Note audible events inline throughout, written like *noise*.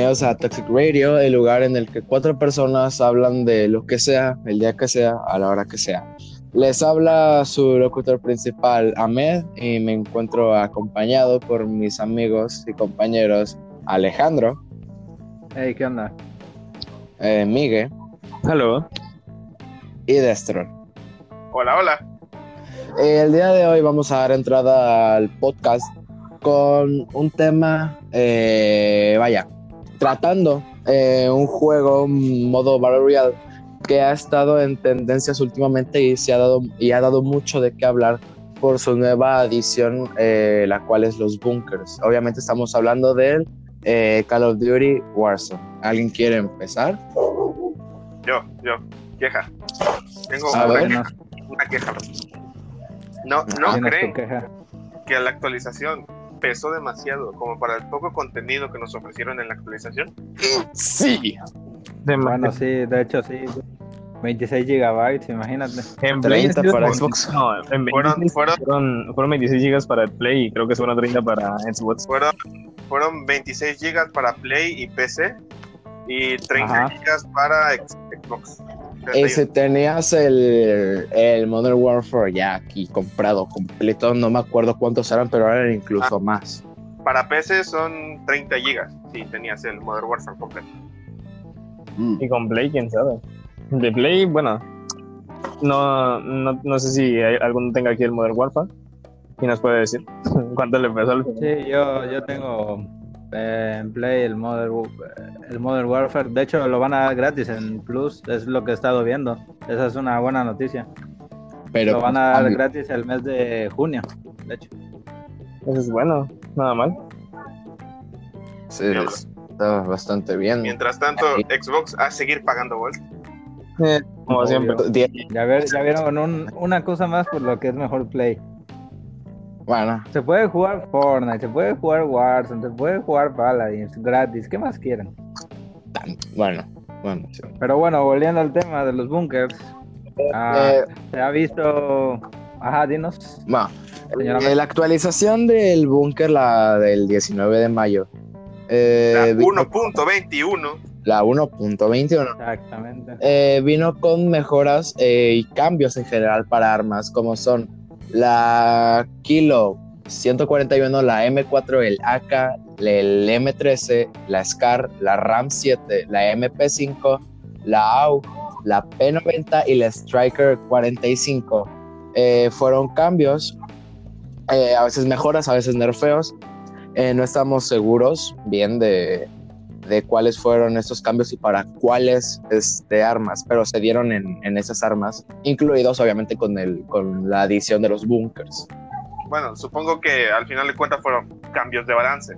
Bienvenidos a Toxic Radio, el lugar en el que cuatro personas hablan de lo que sea, el día que sea, a la hora que sea. Les habla su locutor principal, Ahmed, y me encuentro acompañado por mis amigos y compañeros Alejandro, Hey, ¿qué onda? eh, Miguel Hello. y Destro. Hola, hola. El día de hoy vamos a dar entrada al podcast con un tema, eh, vaya, tratando eh, un juego modo Battle Royale que ha estado en tendencias últimamente y se ha dado y ha dado mucho de qué hablar por su nueva adición, eh, la cual es los bunkers. Obviamente estamos hablando del eh, Call of Duty Warzone. ¿Alguien quiere empezar? Yo, yo. Queja. Tengo A una, ver. queja, una queja. No, no creen queja. que la actualización pesó demasiado como para el poco contenido que nos ofrecieron en la actualización. Sí. De Bueno, sí, de hecho sí. 26 gigabytes, imagínate. en Play 30 sí, para Xbox. No, en Fueron- 26 fueron- fueron, fueron 26 gigas para el Play y creo que fueron 30 para Xbox. Fueron, fueron 26 GB para Play y PC y 30 Ajá. GB para Xbox. Ese tenías el, el Modern Warfare ya aquí comprado completo. No me acuerdo cuántos eran, pero eran incluso más. Para PC son 30 GB si tenías el Modern Warfare completo. Y con Play, quién sabe. De Play, bueno, no, no, no sé si hay- alguno tenga aquí el Modern Warfare y nos puede decir *laughs* cuánto le pesó al final. Sí, yo, yo tengo eh, en Play el Modern, Wa- el Modern Warfare. De hecho, lo van a dar gratis en Plus, es lo que he estado viendo. Esa es una buena noticia. Pero lo van a pues, dar gratis el mes de junio, de hecho. Eso es bueno, nada mal. sí, está bastante bien. Mientras tanto, Xbox a seguir pagando Volt. Eh, como Obvio. siempre. Ya, ver, ya vieron un- una cosa más por lo que es mejor Play. Bueno, Se puede jugar Fortnite, se puede jugar Warzone, se puede jugar Paladins gratis. ¿Qué más quieren? bueno, bueno. sí. Pero bueno, volviendo al tema de los bunkers. ah, Eh, se ha visto. Ajá, dinos. Señora eh, la actualización del búnker, la del 19 de mayo. eh, La vino- 1.21 la 1.21. Exactamente. eh, vino con mejoras eh, y cambios en general para armas, como son la Kilo 141, la M4, el AK, el M13, la SCAR, la RAM 7, la MP5, la AUG, la P90 y la Striker 45. Eh, fueron cambios, eh, a veces mejoras, a veces nerfeos. Eh, no estamos seguros bien de, de cuáles fueron estos cambios y para cuáles este, armas, pero se dieron en, en esas armas, incluidos obviamente con, el, con la adición de los bunkers. Bueno, supongo que al final de cuentas fueron cambios de balance.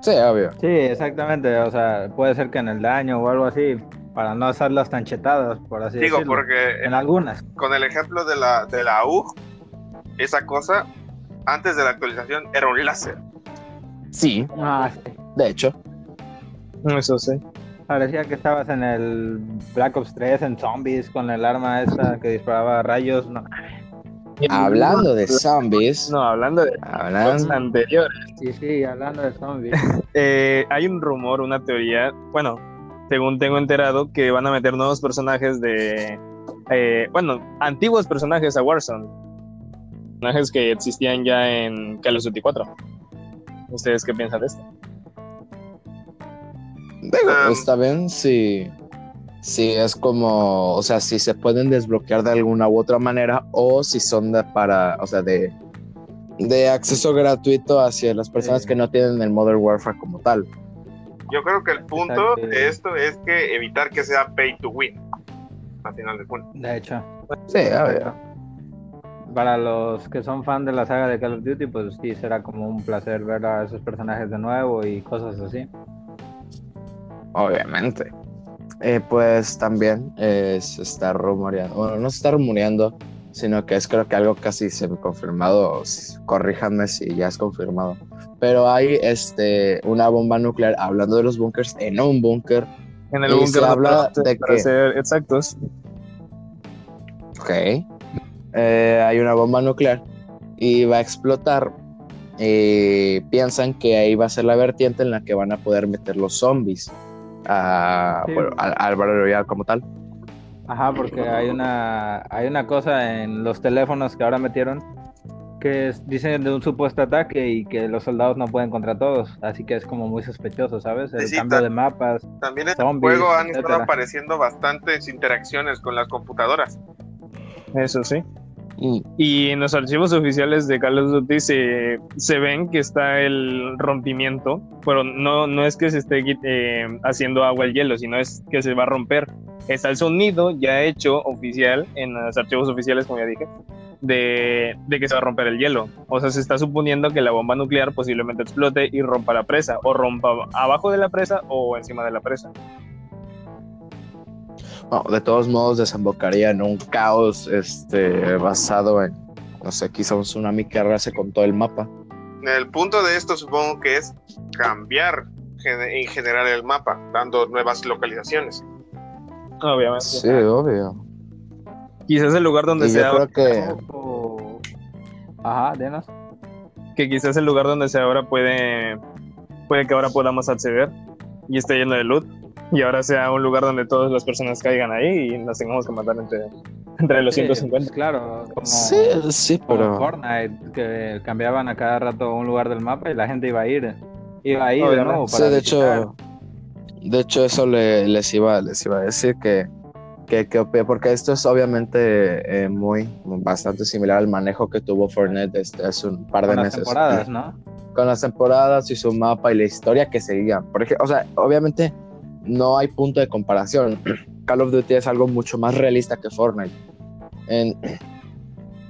Sí, obvio. Sí, exactamente. O sea, puede ser que en el daño o algo así, para no hacerlas tan chetadas, por así Digo, decirlo. porque En algunas. con el ejemplo de la, de la UG, esa cosa, antes de la actualización, era un láser. Sí, Ah, sí. de hecho. Eso sí. Parecía que estabas en el Black Ops 3 en zombies con el arma esta que disparaba rayos. No, Hablando de zombies, No, hablando de los hablando, anteriores. sí, sí, hablando de zombies. *laughs* Eh, hay un rumor, una teoría, bueno, según tengo enterado, que van a meter nuevos personajes de, eh, bueno, antiguos personajes a Warzone. Personajes que existían ya en Call of Duty 4. ¿Ustedes qué piensan de esto? digo, Um, está bien si, si es como, o sea, si se pueden desbloquear de alguna u otra manera o si son de para, o sea, de, de acceso gratuito hacia las personas que no tienen el Modern Warfare como tal. Yo creo que el punto Exacto. de esto es que evitar que sea pay to win. Al final de cuentas. De hecho. Sí, obvio. Para los que son fan de la saga de Call of Duty, pues sí será como un placer ver a esos personajes de nuevo y cosas así. Obviamente. Eh, pues también eh, se está rumoreando, bueno, no se está rumoreando, sino que es creo que algo casi semi confirmado, s- corríjanme si ya es confirmado, pero hay este, una bomba nuclear, hablando de los bunkers, en un búnker, En el búnker habla para- de que- ser exactos. ok, eh, hay una bomba nuclear y va a explotar eh, piensan que ahí va a ser la vertiente en la que van a poder meter los zombies a- Sí. bueno, al, al Royale como tal. Ajá, porque hay una, hay una cosa en los teléfonos que ahora metieron que es- dicen de un supuesto ataque y que los soldados no pueden contra todos, así que es como muy sospechoso, ¿sabes? El Sí, cambio de mapas. También en Zombies, el juego han estado etcétera. apareciendo bastantes interacciones con las computadoras. Eso sí. Mm, Y en los archivos oficiales de Call of Duty se, se ven que está el rompimiento, pero no, no es que se esté eh, haciendo agua el hielo, sino es que se va a romper. Está el sonido ya hecho oficial en los archivos oficiales, como ya dije, de, de que se va a romper el hielo. O sea, se está suponiendo que la bomba nuclear posiblemente explote y rompa la presa, o rompa abajo de la presa o encima de la presa. No, de todos modos desembocaría en un caos este, basado en, no sé, quizá un tsunami que arrase con todo el mapa. El punto de esto supongo que es cambiar en general el mapa, dando nuevas localizaciones. Obviamente. Sí, obvio. Quizás el lugar donde Y sea yo creo que... O- Ajá, denos. que quizás el lugar donde sea ahora puede, puede que ahora podamos acceder y esté lleno de loot y ahora sea un lugar donde todas las personas caigan ahí y nos tengamos que matar entre, entre los Sí, 150. pues, claro, como, Sí, sí, como pero... Fortnite, que cambiaban a cada rato un lugar del mapa y la gente iba a ir. Iba a ir de Obviamente. nuevo Sí, para de visitar. hecho, de hecho eso le- les iba, les iba a decir que, que, que porque esto es obviamente eh, muy, bastante similar al manejo que tuvo Fortnite este, hace un par de con las meses. temporadas, ¿no? Con las temporadas y su mapa y la historia que seguía. Por ejemplo, o sea, obviamente no hay punto de comparación. *clears throat* Call of Duty es algo mucho más realista que Fortnite. *clears throat*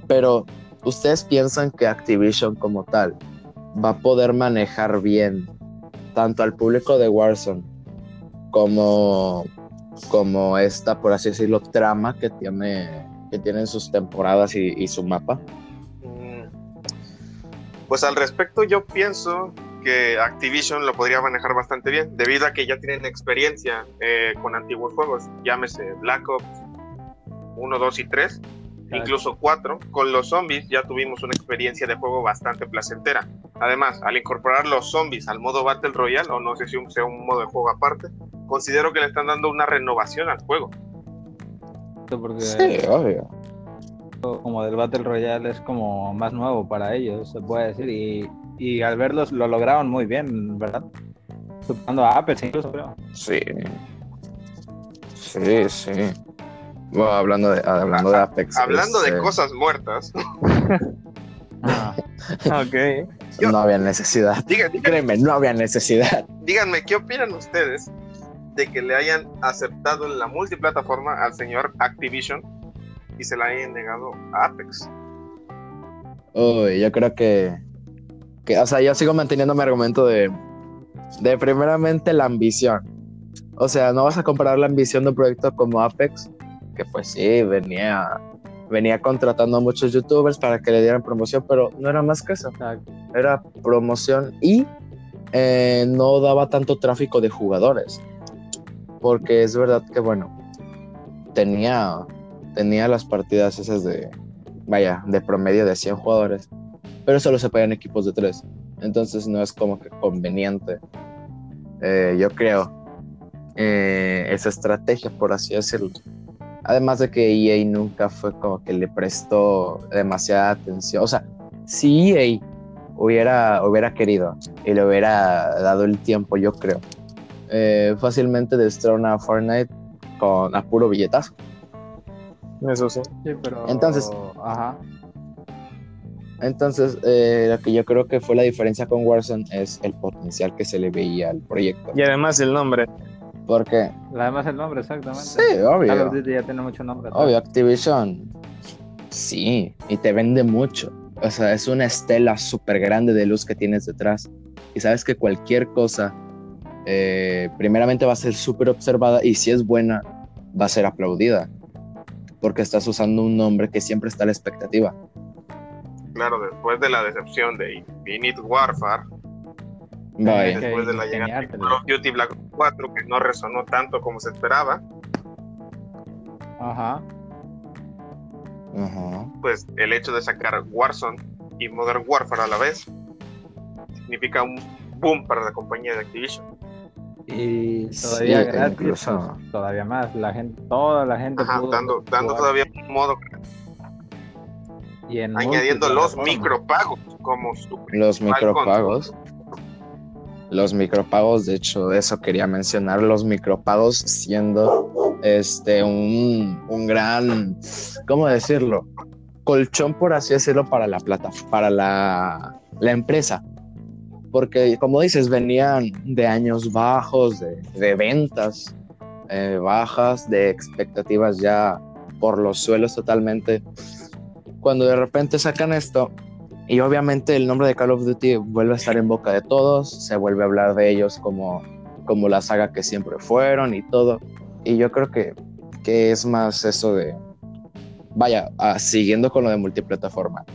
Pero ustedes piensan que Activision como tal va a poder manejar bien tanto al público de Warzone como, como esta, por así decirlo, trama que tiene que tienen sus temporadas y, y su mapa. Mm. Pues al respecto yo pienso que Activision lo podría manejar bastante bien, debido a que ya tienen experiencia eh, con antiguos juegos, llámese Black Ops 1, 2 y 3, incluso 4. Con los zombies ya tuvimos una experiencia de juego bastante placentera. Además, al incorporar los zombies al modo Battle Royale, o no sé si un- sea un modo de juego aparte, considero que le están dando una renovación al juego. Porque Sí, obvio. como del Battle Royale es como más nuevo para ellos, se puede decir. Y, y al verlos lo lograron muy bien, ¿verdad? Superando a Apex incluso, creo. Sí. Sí, sí. Bueno, hablando de, hablando de Apex. Hablando de este, cosas muertas, *laughs* Ah, Ok. No había necesidad. digan- Créeme, no había necesidad. díganme, ¿qué opinan ustedes de que le hayan aceptado en la multiplataforma al señor Activision y se la hayan negado a Apex? Uy, yo creo que, que. O sea, yo sigo manteniendo mi argumento de. De primeramente la ambición. O sea, no vas a comparar la ambición de un proyecto como Apex, que pues sí, venía. Venía contratando a muchos youtubers para que le dieran promoción, pero no era más que eso. era promoción y eh, no daba tanto tráfico de jugadores. Porque es verdad que, bueno, tenía, tenía las partidas esas de, vaya, de promedio de 100 jugadores, pero solo se podían equipos de 3. Entonces no es como que conveniente, eh, yo creo, eh, esa estrategia, por así decirlo. Además de que EA nunca fue como que le prestó demasiada atención. O sea, si EA hubiera, hubiera querido y le hubiera dado el tiempo, yo creo, eh, fácilmente destrona a Fortnite con a puro billetazo. Eso sí. Sí, pero. Entonces- Ajá. Entonces, eh, lo que yo creo que fue la diferencia con Warzone es el potencial que se le veía al proyecto. Y además el nombre. Porque, Además el nombre, exactamente. sí, Call of obvio, Duty ya tiene mucho nombre. obvio, Activision, sí, y te vende mucho. O sea, es una estela súper grande de luz que tienes detrás. Y sabes que cualquier cosa, eh, primeramente va a ser súper observada y si es buena, va a ser aplaudida. Porque estás usando un nombre que siempre está a la expectativa. Claro, después de la decepción de Infinite Warfare, Vaya. Ok. después de la llegada de. Call of Duty Black Ops 4, que no resonó tanto como se esperaba, Ajá. Ajá. pues el hecho de sacar Warzone y Modern Warfare a la vez significa un boom para la compañía de Activision. Y Sí, todavía gratis, incluso- pues, todavía más. La gente, toda la gente Ajá, pudo dando, dando todavía un modo, Y en añadiendo los micropagos como su Los micropagos. Los micropagos, de hecho, eso quería mencionar, los micropagos siendo este un, un gran, ¿cómo decirlo? Colchón, por así decirlo, para la plata, para la, la empresa. Porque, como dices, venían de años bajos, de, de ventas eh, bajas, de expectativas ya por los suelos totalmente. Cuando de repente sacan esto, y obviamente el nombre de Call of Duty vuelve a estar en boca de todos, se vuelve a hablar de ellos como, como la saga que siempre fueron y todo. Y yo creo que, que es más eso de, vaya, ah, siguiendo con lo de multiplataforma,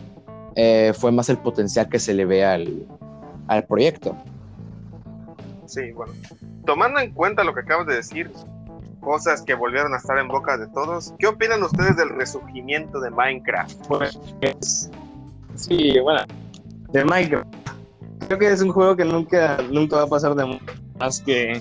eh, fue más el potencial que se le ve al, al proyecto. Sí, bueno. Tomando en cuenta lo que acabas de decir, cosas que volvieron a estar en boca de todos, ¿qué opinan ustedes del resurgimiento de Minecraft? Pues, sí, bueno, de Minecraft. Creo que es un juego que nunca, nunca va a pasar de más que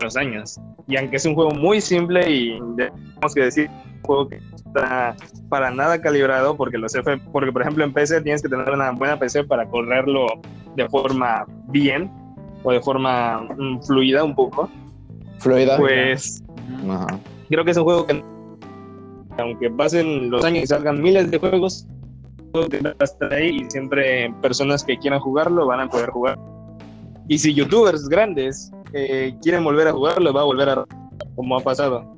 los años. Y aunque es un juego muy simple y tenemos que decir, un juego que no está para nada calibrado, porque los F, porque por ejemplo en PC tienes que tener una buena PC para correrlo de forma bien o de forma mm, fluida un poco. Fluida. Pues. Ajá. creo que es un juego que aunque pasen los años y salgan miles de juegos el juego que va a estar ahí y siempre personas que quieran jugarlo van a poder jugar y si youtubers grandes eh, quieren volver a jugarlo va a volver a como ha pasado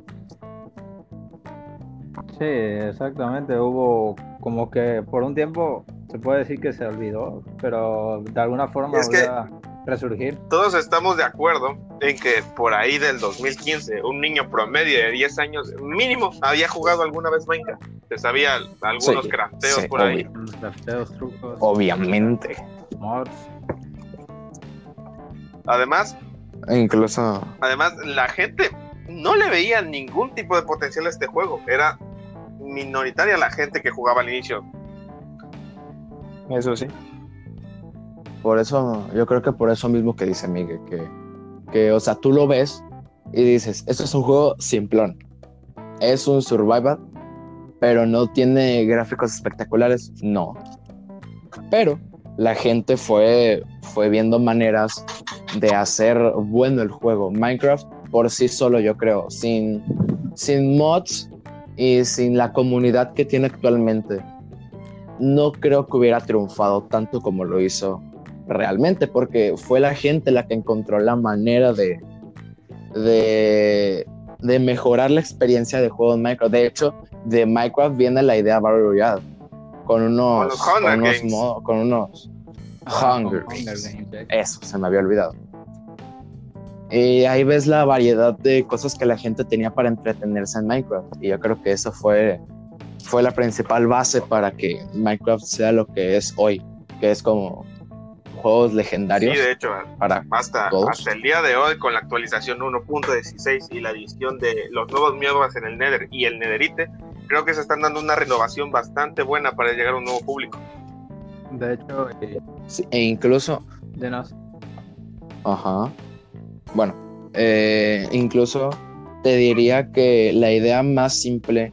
Sí, exactamente. Hubo como que por un tiempo se puede decir que se olvidó, pero de alguna forma Es que- resurgir. Todos estamos de acuerdo en que por ahí del 2015, un niño promedio de 10 años mínimo había jugado alguna vez Minecraft. Se sabía algunos Sí, crafteos sí, por ahí. obvio. Los crafteos, trucos, Obviamente. mods. Además, incluso además la gente no le veía ningún tipo de potencial a este juego. Era minoritaria la gente que jugaba al inicio. eso sí Por eso, yo creo que por eso mismo que dice Miguel, que, que, o sea, tú lo ves y dices, esto es un juego simplón. Es un survival, pero no tiene gráficos espectaculares, no. Pero la gente fue, fue viendo maneras de hacer bueno el juego. Minecraft por sí solo, yo creo, sin, sin mods y sin la comunidad que tiene actualmente, no creo que hubiera triunfado tanto como lo hizo realmente, porque fue la gente la que encontró la manera de, de, de mejorar la experiencia de juego en Minecraft. De hecho, de Minecraft viene la idea Battle Royale, con unos, Con unos, con unos Ah, Hunger. Eso, se me había olvidado. Y ahí ves la variedad de cosas que la gente tenía para entretenerse en Minecraft. Y yo creo que eso fue, fue la principal base para que Minecraft sea lo que es hoy, que es como juegos Sí, legendarios de hecho, para hasta, todos. hasta el día de hoy, con la actualización 1.16 y la adición de los nuevos miembros en el Nether y el Netherite, creo que se están dando una renovación bastante buena para llegar a un nuevo público. De hecho, eh, Sí, e incluso, de nos, ajá, bueno, eh, incluso te diría que la idea más simple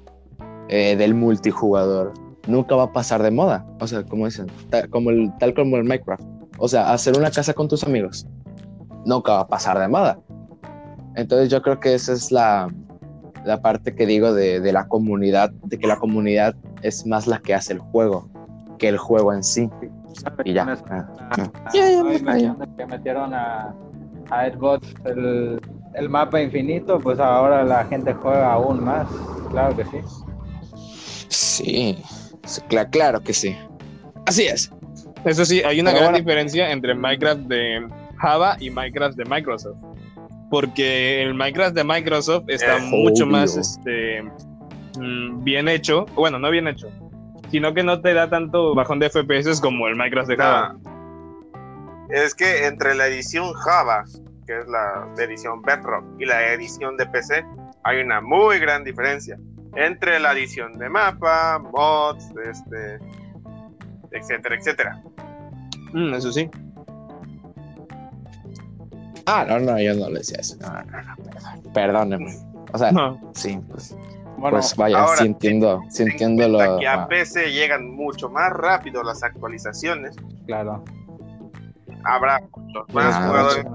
eh, del multijugador nunca va a pasar de moda. O sea, como dicen, como el, tal como el Minecraft. O sea, hacer una casa con tus amigos nunca va a pasar de moda. Entonces yo creo que esa es la, la parte que digo de, de la comunidad, de que la comunidad es más la que hace el juego que el juego en sí. Y ya. Ah, que metieron a, a el, el mapa infinito, pues ahora la gente juega aún más. Claro que sí. Sí, sí, cla- claro que sí. Así es. Eso sí, hay una Pero gran bueno. diferencia entre Minecraft de Java y Minecraft de Microsoft. Porque el Minecraft de Microsoft está Es mucho obvio. más este, mm, bien hecho. Bueno, no bien hecho. Sino que no te da tanto bajón de FPS como el Minecraft de Java. Es que entre la edición Java, que es la edición Bedrock, y la edición de PC, hay una muy gran diferencia. Entre la edición de mapa, mods, este, etcétera, etcétera. Mm, eso sí. Ah, no, no, yo no le decía eso. No, no, no, perdón, perdóneme. O sea, No. sí, pues, Bueno, pues vaya, ahora, sí entiendo, sí Ten en entiendo lo. cuenta que a ah, PC llegan mucho más rápido las actualizaciones. claro. Habrá muchos más Ah, jugadores.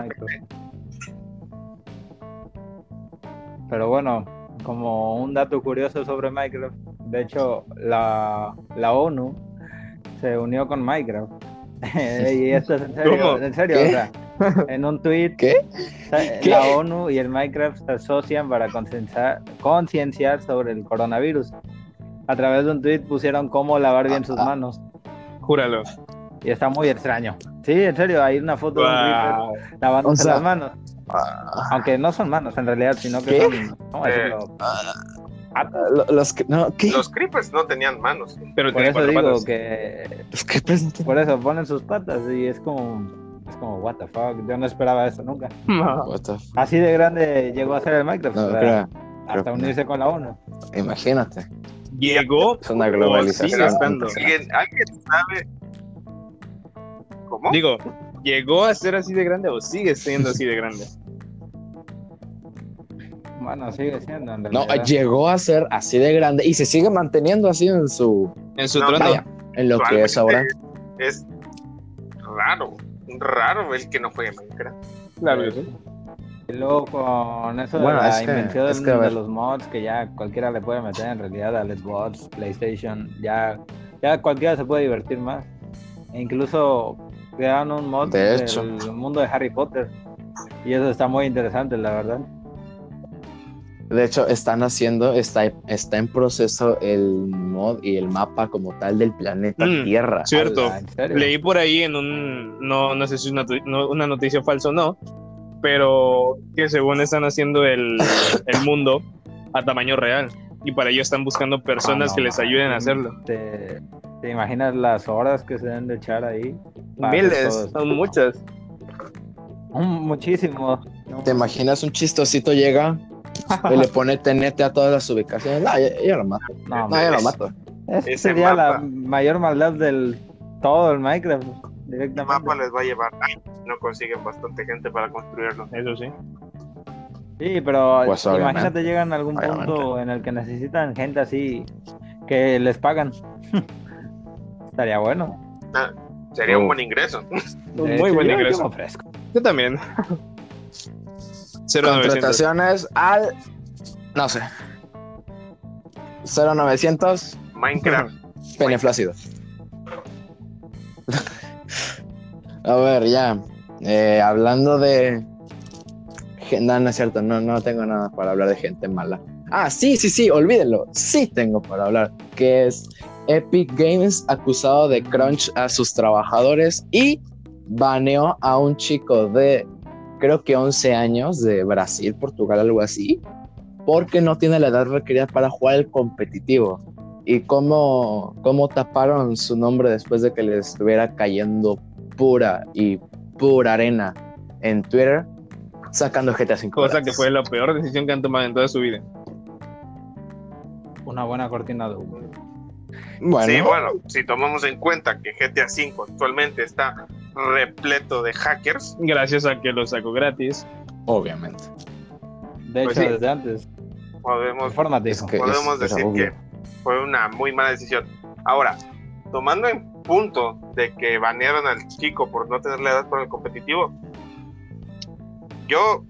Pero bueno, como un dato curioso sobre Minecraft, de hecho, la, la ONU se unió con Minecraft. *laughs* *laughs* y esto es en serio, ¿Cómo? en serio, ¿Qué? o sea, en un tweet, ¿Qué? *laughs* ¿Qué? la ONU y el Minecraft se asocian para concienciar, sobre el coronavirus. A través de un tweet pusieron cómo lavar bien sus Ah, ah. manos. Júralo. Y está muy extraño. Sí, en serio, hay una foto de un Wow. lavándose O sea, las manos. ah, Aunque no son manos en realidad, sino que ¿Qué? son, ¿cómo Eh, decirlo? Ah, Patas. los. No, ¿qué? Los creepers no tenían manos. Pero Por eso cuatro digo patas. que Los que presentan- por eso ponen sus patas y es como es como what the fuck, yo no esperaba eso nunca. *laughs* What the f- Así de grande llegó a ser el Minecraft, No, o sea, creo- hasta creo- unirse con la ONU. imagínate. Llegó. Es una o globalización. sigue estando. ¿Alguien, ¿alguien sabe cómo? Digo, ¿llegó a ser así de grande o sigue siendo así de grande? *laughs* Bueno, sigue siendo en No, llegó a ser así de grande y se sigue manteniendo así en su. En su No, trono. Vaya, en lo que es ahora. Es raro, raro el que no juegue Minecraft. Claro que sí. Y luego con eso Bueno, de la es que- invención es que, a de los mods que ya cualquiera le puede meter en realidad a Xbox, PlayStation, ya, ya cualquiera se puede divertir más. E incluso crearon un mod De del hecho. mundo de Harry Potter. Y eso está muy interesante, la verdad. De hecho, están haciendo, está, está en proceso el mod y el mapa como tal del planeta Mm, Tierra. Cierto. Ala, ¿en serio? Leí por ahí en un. No, no sé si es una, tu- no- una noticia falsa o no. Pero que según están haciendo el, *coughs* el mundo a tamaño real. Y para ello están buscando personas Ah, no, que les ayuden a hacerlo. ¿Te, te imaginas las horas que se deben de echar ahí? Miles, son muchas. Muchísimo. ¿Te imaginas un chistosito llega *laughs* y le pone TNT a todas las ubicaciones? No, yo, yo lo mato. no, No, yo lo mato. Esa Ese sería la mayor maldad del todo el Minecraft. El Directamente. mapa les va a llevar años. No consiguen bastante gente para construirlo. Eso sí. Sí, pero Pues, imagínate llegan a algún Obviamente. punto en el que necesitan gente así que les pagan. *laughs* Estaría bueno. Sería un Oh. buen ingreso. Un muy buen yo- yo ingreso. ofrezco. Yo también. *laughs* 0900. Contrataciones al. No sé. 0900 Minecraft. *laughs* pene flácido. *laughs* A ver, ya. Eh, hablando de. No, no es cierto, no, no tengo nada para hablar de gente mala. Ah, sí, sí, sí, olvídenlo. Sí tengo para hablar. Que es Epic Games acusado de crunch a sus trabajadores y baneó a un chico de creo que 11 años de Brasil, Portugal, algo así, porque no tiene la edad requerida para jugar el competitivo. Y cómo, cómo taparon su nombre después de que le estuviera cayendo pura y pura arena en Twitter, sacando GTA V. Cosa que fue la peor decisión que han tomado en toda su vida. Una buena cortina de humo. Bueno, Sí, bueno, si tomamos en cuenta que GTA V actualmente está repleto de hackers, Gracias a que lo sacó gratis. obviamente. De Pues hecho, sí. desde antes. podemos. Es que- podemos es- decir que fue una muy mala decisión. Ahora, tomando en punto de que banearon al chico por no tener la edad para el competitivo, yo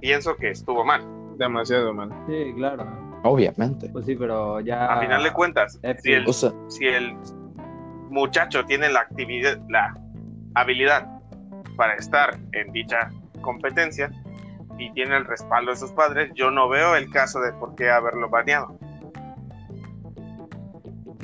pienso que estuvo mal. Demasiado mal. Sí, claro. Obviamente. Pues sí, pero ya. A final de cuentas, Epic. si el, O sea, si el muchacho tiene la actividad, la habilidad para estar en dicha competencia y tiene el respaldo de sus padres, yo no veo el caso de por qué haberlo baneado.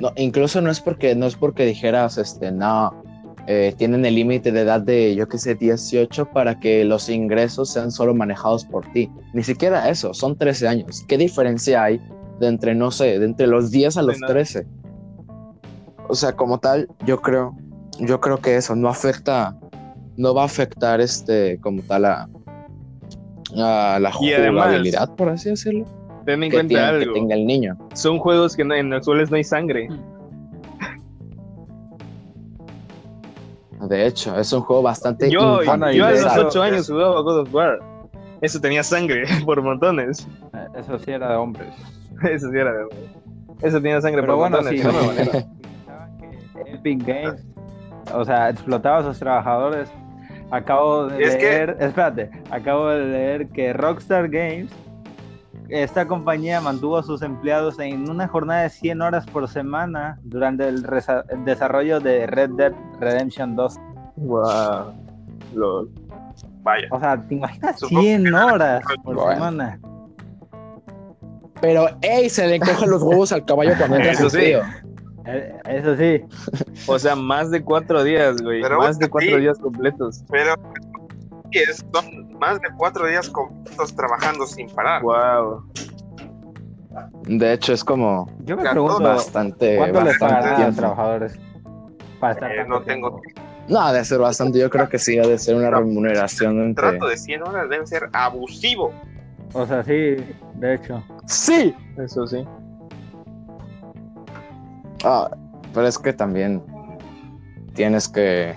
no, incluso no es porque no es porque dijeras, este, no, eh, tienen el límite de edad de, yo qué sé, 18 para que los ingresos sean solo manejados por ti. Ni siquiera eso, son 13 años. ¿Qué diferencia hay de entre, no sé, de entre los 10 a los nada. 13? O sea, como tal, yo creo, yo creo que eso no afecta, no va a afectar, este, como tal, a, a la Y además- jugabilidad, por así decirlo, Ten en que, cuenta tiene- que algo. tenga el niño. Son juegos que no- en los cuales no hay sangre. *laughs* de hecho, es un juego bastante Yo, a los hecho- 8 años jugaba God of War. Eso tenía sangre *laughs* por montones. Eh, Eso sí era de hombres. *laughs* Eso sí era de Eso tenía sangre Pero por bueno, montones. sí. no Epic Games, o sea, explotaba a sus trabajadores. Acabo de Es que- leer, espérate, acabo de leer que Rockstar Games, esta compañía mantuvo a sus empleados en una jornada de 100 horas por semana durante el, desarrollo de Red Dead Redemption 2. Wow. Vaya. O sea, ¿te imaginas Supongo 100 horas por Bueno. semana? Pero, ey, se le cogen los huevos al caballo cuando entra Eso su sí. tío. Eh, Eso sí, O sea, más de cuatro días, güey. Pero más de sí. cuatro días completos. Pero sí, es- son más de cuatro días completos trabajando sin parar. Wow. De hecho, es como yo me pregunto, bastante, ¿cuánto bastante a los trabajadores? Para estar Eh, no tengo? No, de ser bastante, yo creo que sí, ha de ser una remuneración Un entre... trato de 100 horas debe ser abusivo. O sea, sí, de hecho. Sí. Eso sí. Ah, pero es que también tienes que,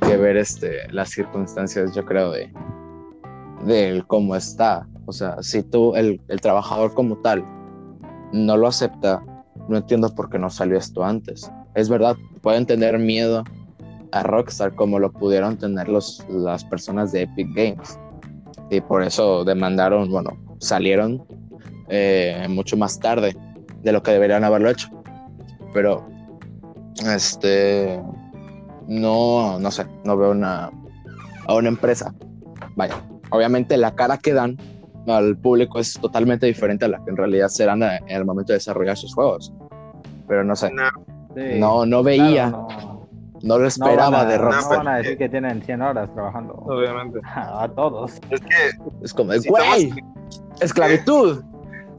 ver este, las circunstancias, yo creo, de del cómo está. O sea, si tú, el, el trabajador como tal, no lo acepta, no entiendo por qué no salió esto antes. Es verdad, pueden tener miedo a Rockstar como lo pudieron tener los, las personas de Epic Games. Y por eso demandaron, bueno, salieron eh, mucho más tarde de lo que deberían haberlo hecho. Pero, este, no, no sé, no veo una, a una empresa. Vaya, obviamente la cara que dan al público es totalmente diferente a la que en realidad serán en el momento de desarrollar sus juegos. Pero no sé, No, Sí, no, no claro, veía, no, no lo no esperaba van a- de No Rockstar. van a decir que tienen 100 horas trabajando. Obviamente. *laughs* A todos. es que Es como, si güey, tomas, esclavitud.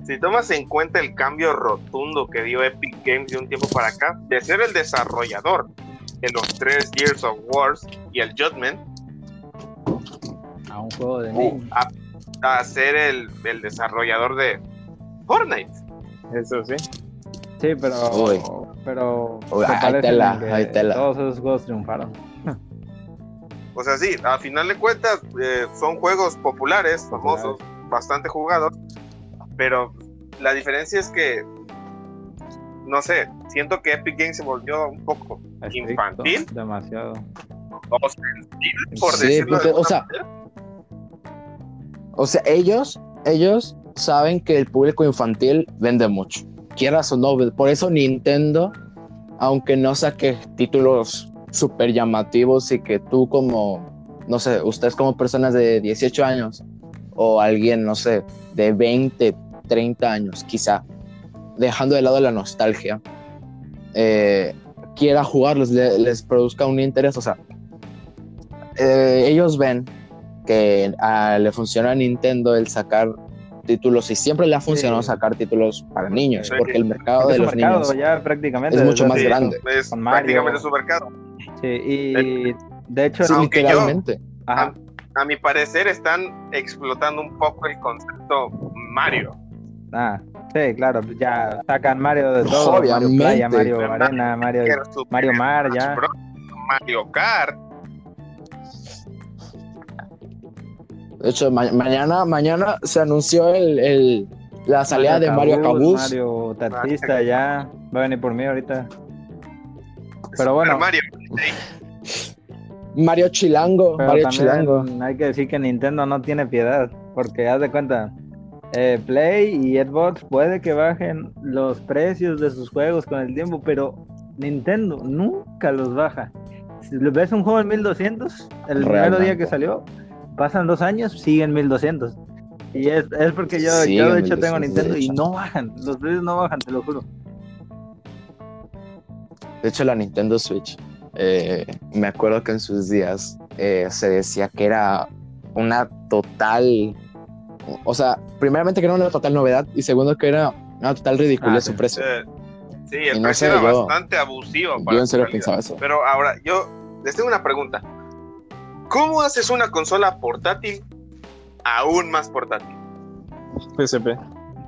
Si tomas en cuenta el cambio rotundo que dio Epic Games de un tiempo para acá, de ser el desarrollador de los tres Gears of Wars y el Judgment, A un juego de uh, a, a ser el, el desarrollador de Fortnite. Eso sí. Sí, pero. Uy. Pero. Uy, ahí tela. Todos esos juegos triunfaron. O sea, sí, a final de cuentas eh, son juegos populares, famosos, bastante jugados, pero la diferencia es que, no sé, siento que Epic Games se volvió un poco Estricto, ¿Infantil? Demasiado. o sensible, por Sí, decirlo de o sea, manera. O sea, ellos, ellos saben que el público infantil vende mucho. Quieras o no, por eso Nintendo, aunque no saque títulos súper llamativos y que tú como, no sé, ustedes como personas de 18 años o alguien, no sé, de 20, 30 años, quizá, dejando de lado la nostalgia, eh, quiera jugarlos, le- les produzca un interés, o sea, eh, ellos ven que le funciona a Nintendo el sacar títulos y siempre le ha funcionado Sí. sacar títulos para niños, Sí. porque el mercado de los mercado niños ya prácticamente. es mucho más Sí, grande. es Con Mario. prácticamente su mercado. Sí, y de hecho. Yo-. A mi parecer están explotando un poco el concepto Mario. Ah, sí, claro, pues ya sacan Mario de todo. Mario Obviamente. Playa, Mario Pero Arena, Mario. Mario Mar, ya. Mario Kart. De hecho, ma- mañana, mañana se anunció el, el- la salida de Mario Cabuz. Mario Taxista ya. Va a venir por mí ahorita. Pero bueno. Super Mario. *laughs* Mario Chilango, Pero Mario Chilango. hay que decir que Nintendo no tiene piedad. Porque haz de cuenta. Eh, Play y Xbox puede que bajen los precios de sus juegos con el tiempo, pero Nintendo nunca los baja. Si ves un juego en 1200, el primer día Realmente. que salió, pasan dos años, siguen 1200. Y es, es porque yo, de hecho tengo 1200, de Nintendo y no bajan, los precios no bajan, te lo juro. De hecho, la Nintendo Switch, eh, me acuerdo que en sus días eh, se decía que era una total, o sea, primeramente que era una total novedad y segundo que era una total ridícula Ah, su precio. Eh, sí, el Y no precio sé, era yo- bastante abusivo. para Yo en serio calidad. pensaba eso. Pero ahora, yo les tengo una pregunta. ¿Cómo haces una consola portátil aún más portátil? PSP.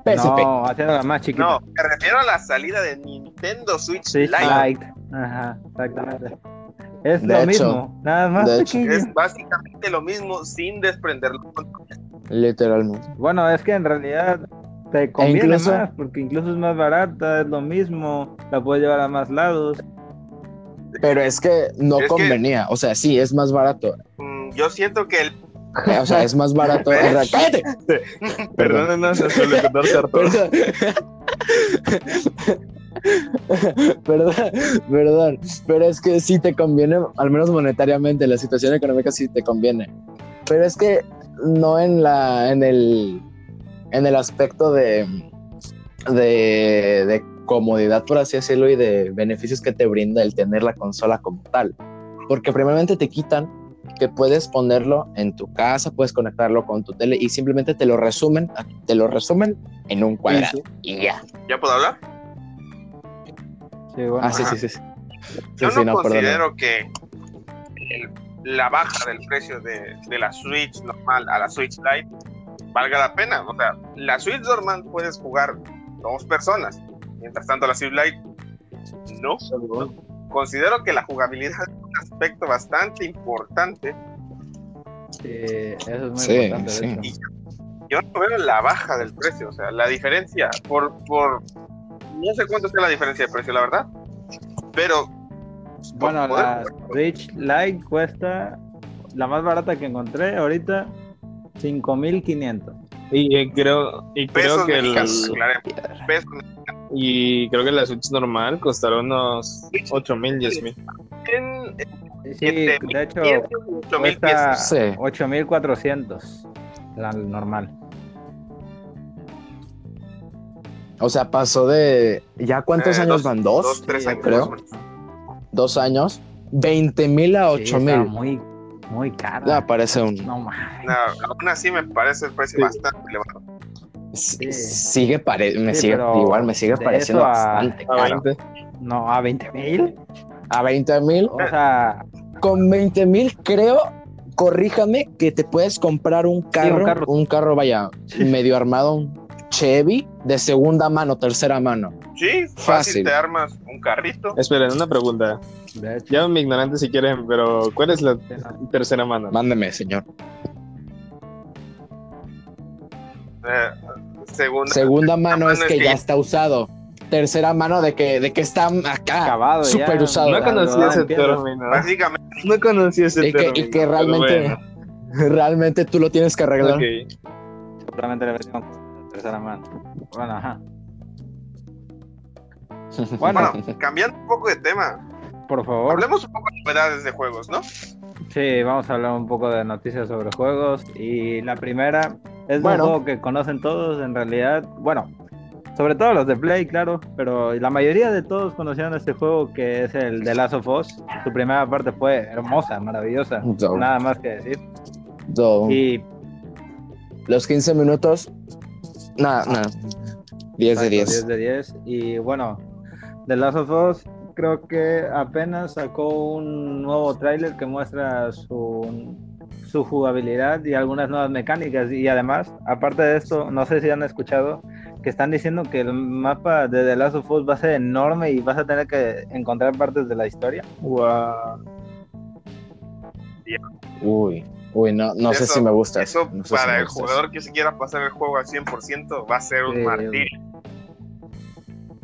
PSP. No, haciéndola más chiquita. No, me refiero a la salida de Nintendo Switch Switch Lite. Lite. Ajá, exactamente. Es De lo hecho, mismo, nada más de hecho. pequeño. Es básicamente lo mismo sin desprenderlo. Literalmente. Bueno, es que en realidad te conviene incluso- más, porque incluso es más barata, es lo mismo, la puedes llevar a más lados. Pero es que no Es que- convenía. O sea, sí, es más barato. Mm, Yo siento que el O sea, es más barato. ¡Cállate! Perdónenos. Perdón. perdón, perdón, pero es que sí te conviene, al menos monetariamente, la situación económica sí te conviene. Pero es que no en la, en el, en el aspecto de, de, de comodidad, por así decirlo, y de beneficios que te brinda el tener la consola como tal. Porque primeramente te quitan que puedes ponerlo en tu casa, puedes conectarlo con tu tele y simplemente te lo resumen, te lo resumen en un cuadrado y ya. ¿Ya puedo hablar? Sí, bueno. Ah, sí, sí, sí. Sí, Yo sí, no, no, perdón. considero que el- la baja del precio de, de la Switch normal a la Switch Lite valga la pena. O sea, la Switch normal puedes jugar dos personas. Mientras tanto, la Switch Lite no. Considero que la jugabilidad es un aspecto bastante importante. Sí, eso es muy Sí, importante. sí. Yo no veo la baja del precio. O sea, la diferencia por, por no sé cuánto sea la diferencia de precio, la verdad. Pero Bueno, la Switch Lite cuesta, la más barata que encontré ahorita, 5500. Y eh, creo, y creo que el, y creo que la Switch normal costará unos 8 mil, 10 mil. En- Sí, Siete de hecho, mil, ocho mil cuesta pesos. Sí. 8400, la normal. O sea, pasó de. ¿Ya cuántos Eh, años dos- van? ¿Dos? Dos, tres Sí, años. creo. más o menos. ¿Dos años? 20 mil a Sí, 8 está mil. muy, muy cara. Ya parece un. No mames. No, aún así me parece el precio Sí. bastante elevado. S- Sigue pare... me Sí, sigue, igual me sigue pareciendo a- bastante A caro. 20. No, a 20 mil. A 20 mil, O sea, con 20 mil creo, corríjame, que te puedes comprar un carro, un carro. carro, vaya, medio armado, un Chevy de segunda mano, tercera mano. Sí, fácil, Fácil. te armas un carrito. Esperen, una pregunta. Llámame ignorante si quieren, pero ¿cuál es la tercera mano? Mándeme, señor. eh, segunda, Segunda mano es mano que es que ya está usado. Tercera mano de que, de que está acá, acabado ya. súper usado. No conocí ese término. básicamente, No conocí ese Y que, término. y que realmente, bueno. *laughs* realmente tú lo tienes que arreglar. Ok. Seguramente le versión tercera mano. Bueno, ajá. *laughs* Bueno, bueno, *laughs* cambiando un poco de tema, por favor. hablemos un poco de novedades de juegos, ¿no? Sí, vamos a hablar un poco de noticias sobre juegos. Y la primera es Bueno. un juego que conocen todos en realidad. Bueno, sobre todo los de Play, claro. Pero la mayoría de todos conocieron este juego que es el de Last of Us. Su primera parte fue hermosa, maravillosa. Nada más que decir. Y Los 15 minutos, nada, nada. 10 de Exacto, 10. 10 de 10. Y bueno, The Last of Us creo que apenas sacó un nuevo tráiler que muestra su, su jugabilidad y algunas nuevas mecánicas. Y además, aparte de esto, no sé si han escuchado que están diciendo que el mapa de The Last of Us va a ser enorme y vas a tener que encontrar partes de la historia. Guau. Uy, uy, no, no sé si me gusta. Eso no sé si para me el gusta jugador que se quiera pasar el juego al 100% va a ser un Sí. martirio.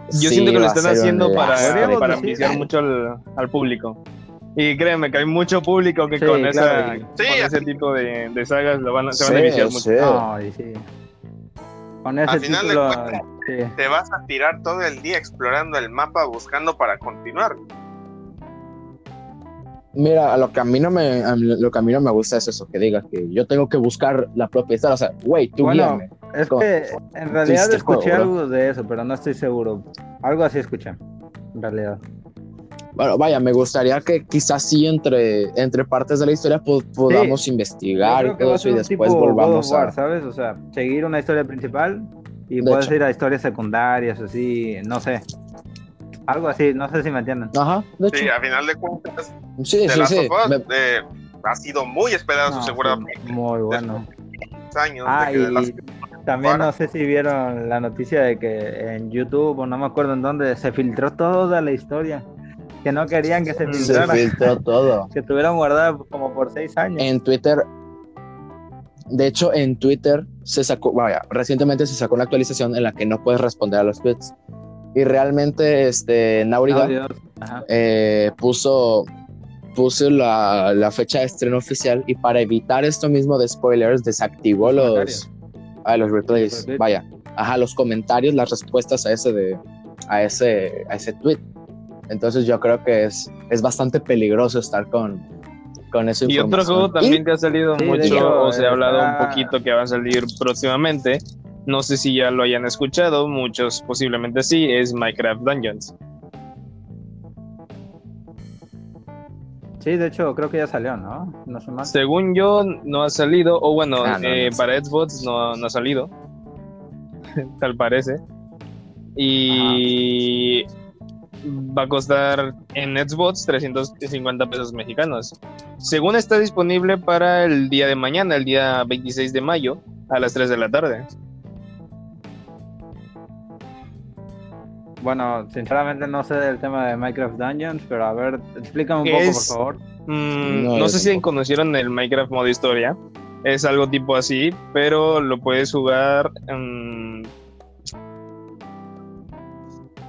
Yo Sí, siento que lo están haciendo para, para Sí. mucho al, al público. Y créeme que hay mucho público que Sí, con, claro. esa, Sí. con ese tipo de, de sagas lo van a, se van a Sí, viciar mucho. sí. No, y sí. Con ese Al final de cuentas, sí. Te vas a tirar todo el día explorando el mapa buscando para continuar. Mira, a lo que a mí no me, lo que a mí no me gusta es eso, que diga que yo tengo que buscar la propia historia. O sea, güey, tú Bueno, guíame. Es que en realidad escuché juego, bro. algo de eso, pero no estoy seguro. Algo así escuché, en realidad. Bueno, vaya, me gustaría que quizás sí entre, entre partes de la historia po- podamos investigar y todo eso y después volvamos War, a... ¿sabes? O sea, seguir una historia principal y De puedes hecho. ir a historias secundarias, así, no sé. Algo así, no sé si me entienden. Ajá, de hecho. Sí, a final de cuentas, Sí, The sí, Last sí. of Us, Me- eh, ha sido muy esperada No, su sí, muy bueno. años. de Ah, que The Last y también no sé si vieron la noticia de que en YouTube o no me acuerdo en dónde se filtró toda la historia. que no querían que se Se filtrara, filtró todo. *laughs* que tuvieron guardada como por seis años. En Twitter, de hecho, en Twitter se sacó, vaya, recientemente se sacó una actualización en la que no puedes responder a los tweets. Y realmente, este, Naughty Dog, Dios. Ajá. eh, puso, puso la, la fecha de estreno oficial y para evitar esto mismo de spoilers, desactivó Los los, a los replays. Vaya, ajá, los comentarios, las respuestas a ese de a ese, a ese tweet. Entonces yo creo que es, es bastante peligroso estar con, con esa Y otro juego también que ha salido Sí, mucho, o se ha hablado está- un poquito que va a salir próximamente. No sé si ya lo hayan escuchado, muchos posiblemente sí, es Minecraft Dungeons. Sí, de hecho, creo que ya salió, ¿no? No sé más. Según yo, no ha salido, o bueno, Ah, no, eh, no sé. para Xbox no, no ha salido, *laughs* tal parece. Y va a costar en Xbox 350 pesos mexicanos. Según está disponible para el día de mañana, el día 26 de mayo, a las 3 de la tarde. Bueno, sinceramente no sé del tema de Minecraft Dungeons, pero a ver, explícame un ¿Qué poco, es? por favor. Mm, No, sé si conocieron el Minecraft modo historia. Es algo tipo así, pero lo puedes jugar.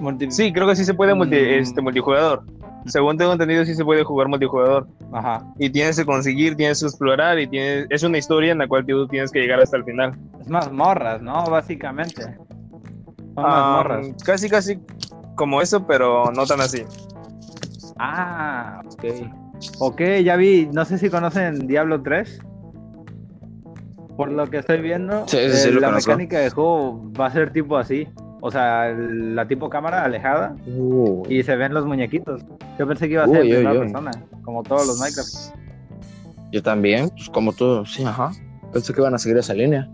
Multi- sí, creo que sí se puede multi- Mm. este, multijugador. Según tengo entendido, sí se puede jugar multijugador. Ajá. Y tienes que conseguir, tienes que explorar y tienes, es una historia en la cual tú tienes que llegar hasta el final. Es más morras, ¿no? Básicamente. Ah, morras. casi, casi como eso, pero no tan así. Ah, ok. Ok, ya vi. No sé si conocen Diablo 3. Por lo que estoy viendo, Sí, sí, sí, eh, la conozco. mecánica de juego va a ser tipo así. O sea, la tipo cámara alejada Uy. y se ven los muñequitos. Yo pensé que iba a ser uy, primera uy. persona, como todos los Minecraft. Yo también, pues como tú, sí, ajá. Pensé que iban a seguir esa línea.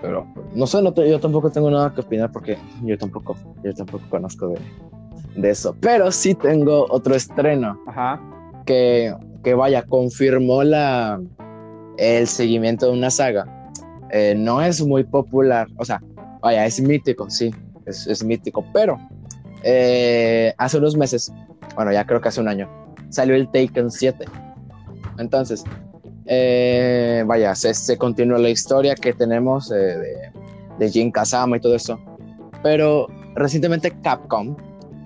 Pero no sé, no te- yo tampoco tengo nada que opinar porque yo tampoco, yo tampoco conozco de, de eso. Pero sí tengo otro estreno Ajá. que, que vaya, confirmó la, el seguimiento de una saga. Eh, no es muy popular, o sea, vaya, es mítico, sí, es, es mítico, pero eh, hace unos meses, bueno, ya creo que hace un año, salió el Taken 7. Entonces, eh, vaya, se, se continúa la historia que tenemos eh, de, de Jin Kazama y todo eso. Pero recientemente Capcom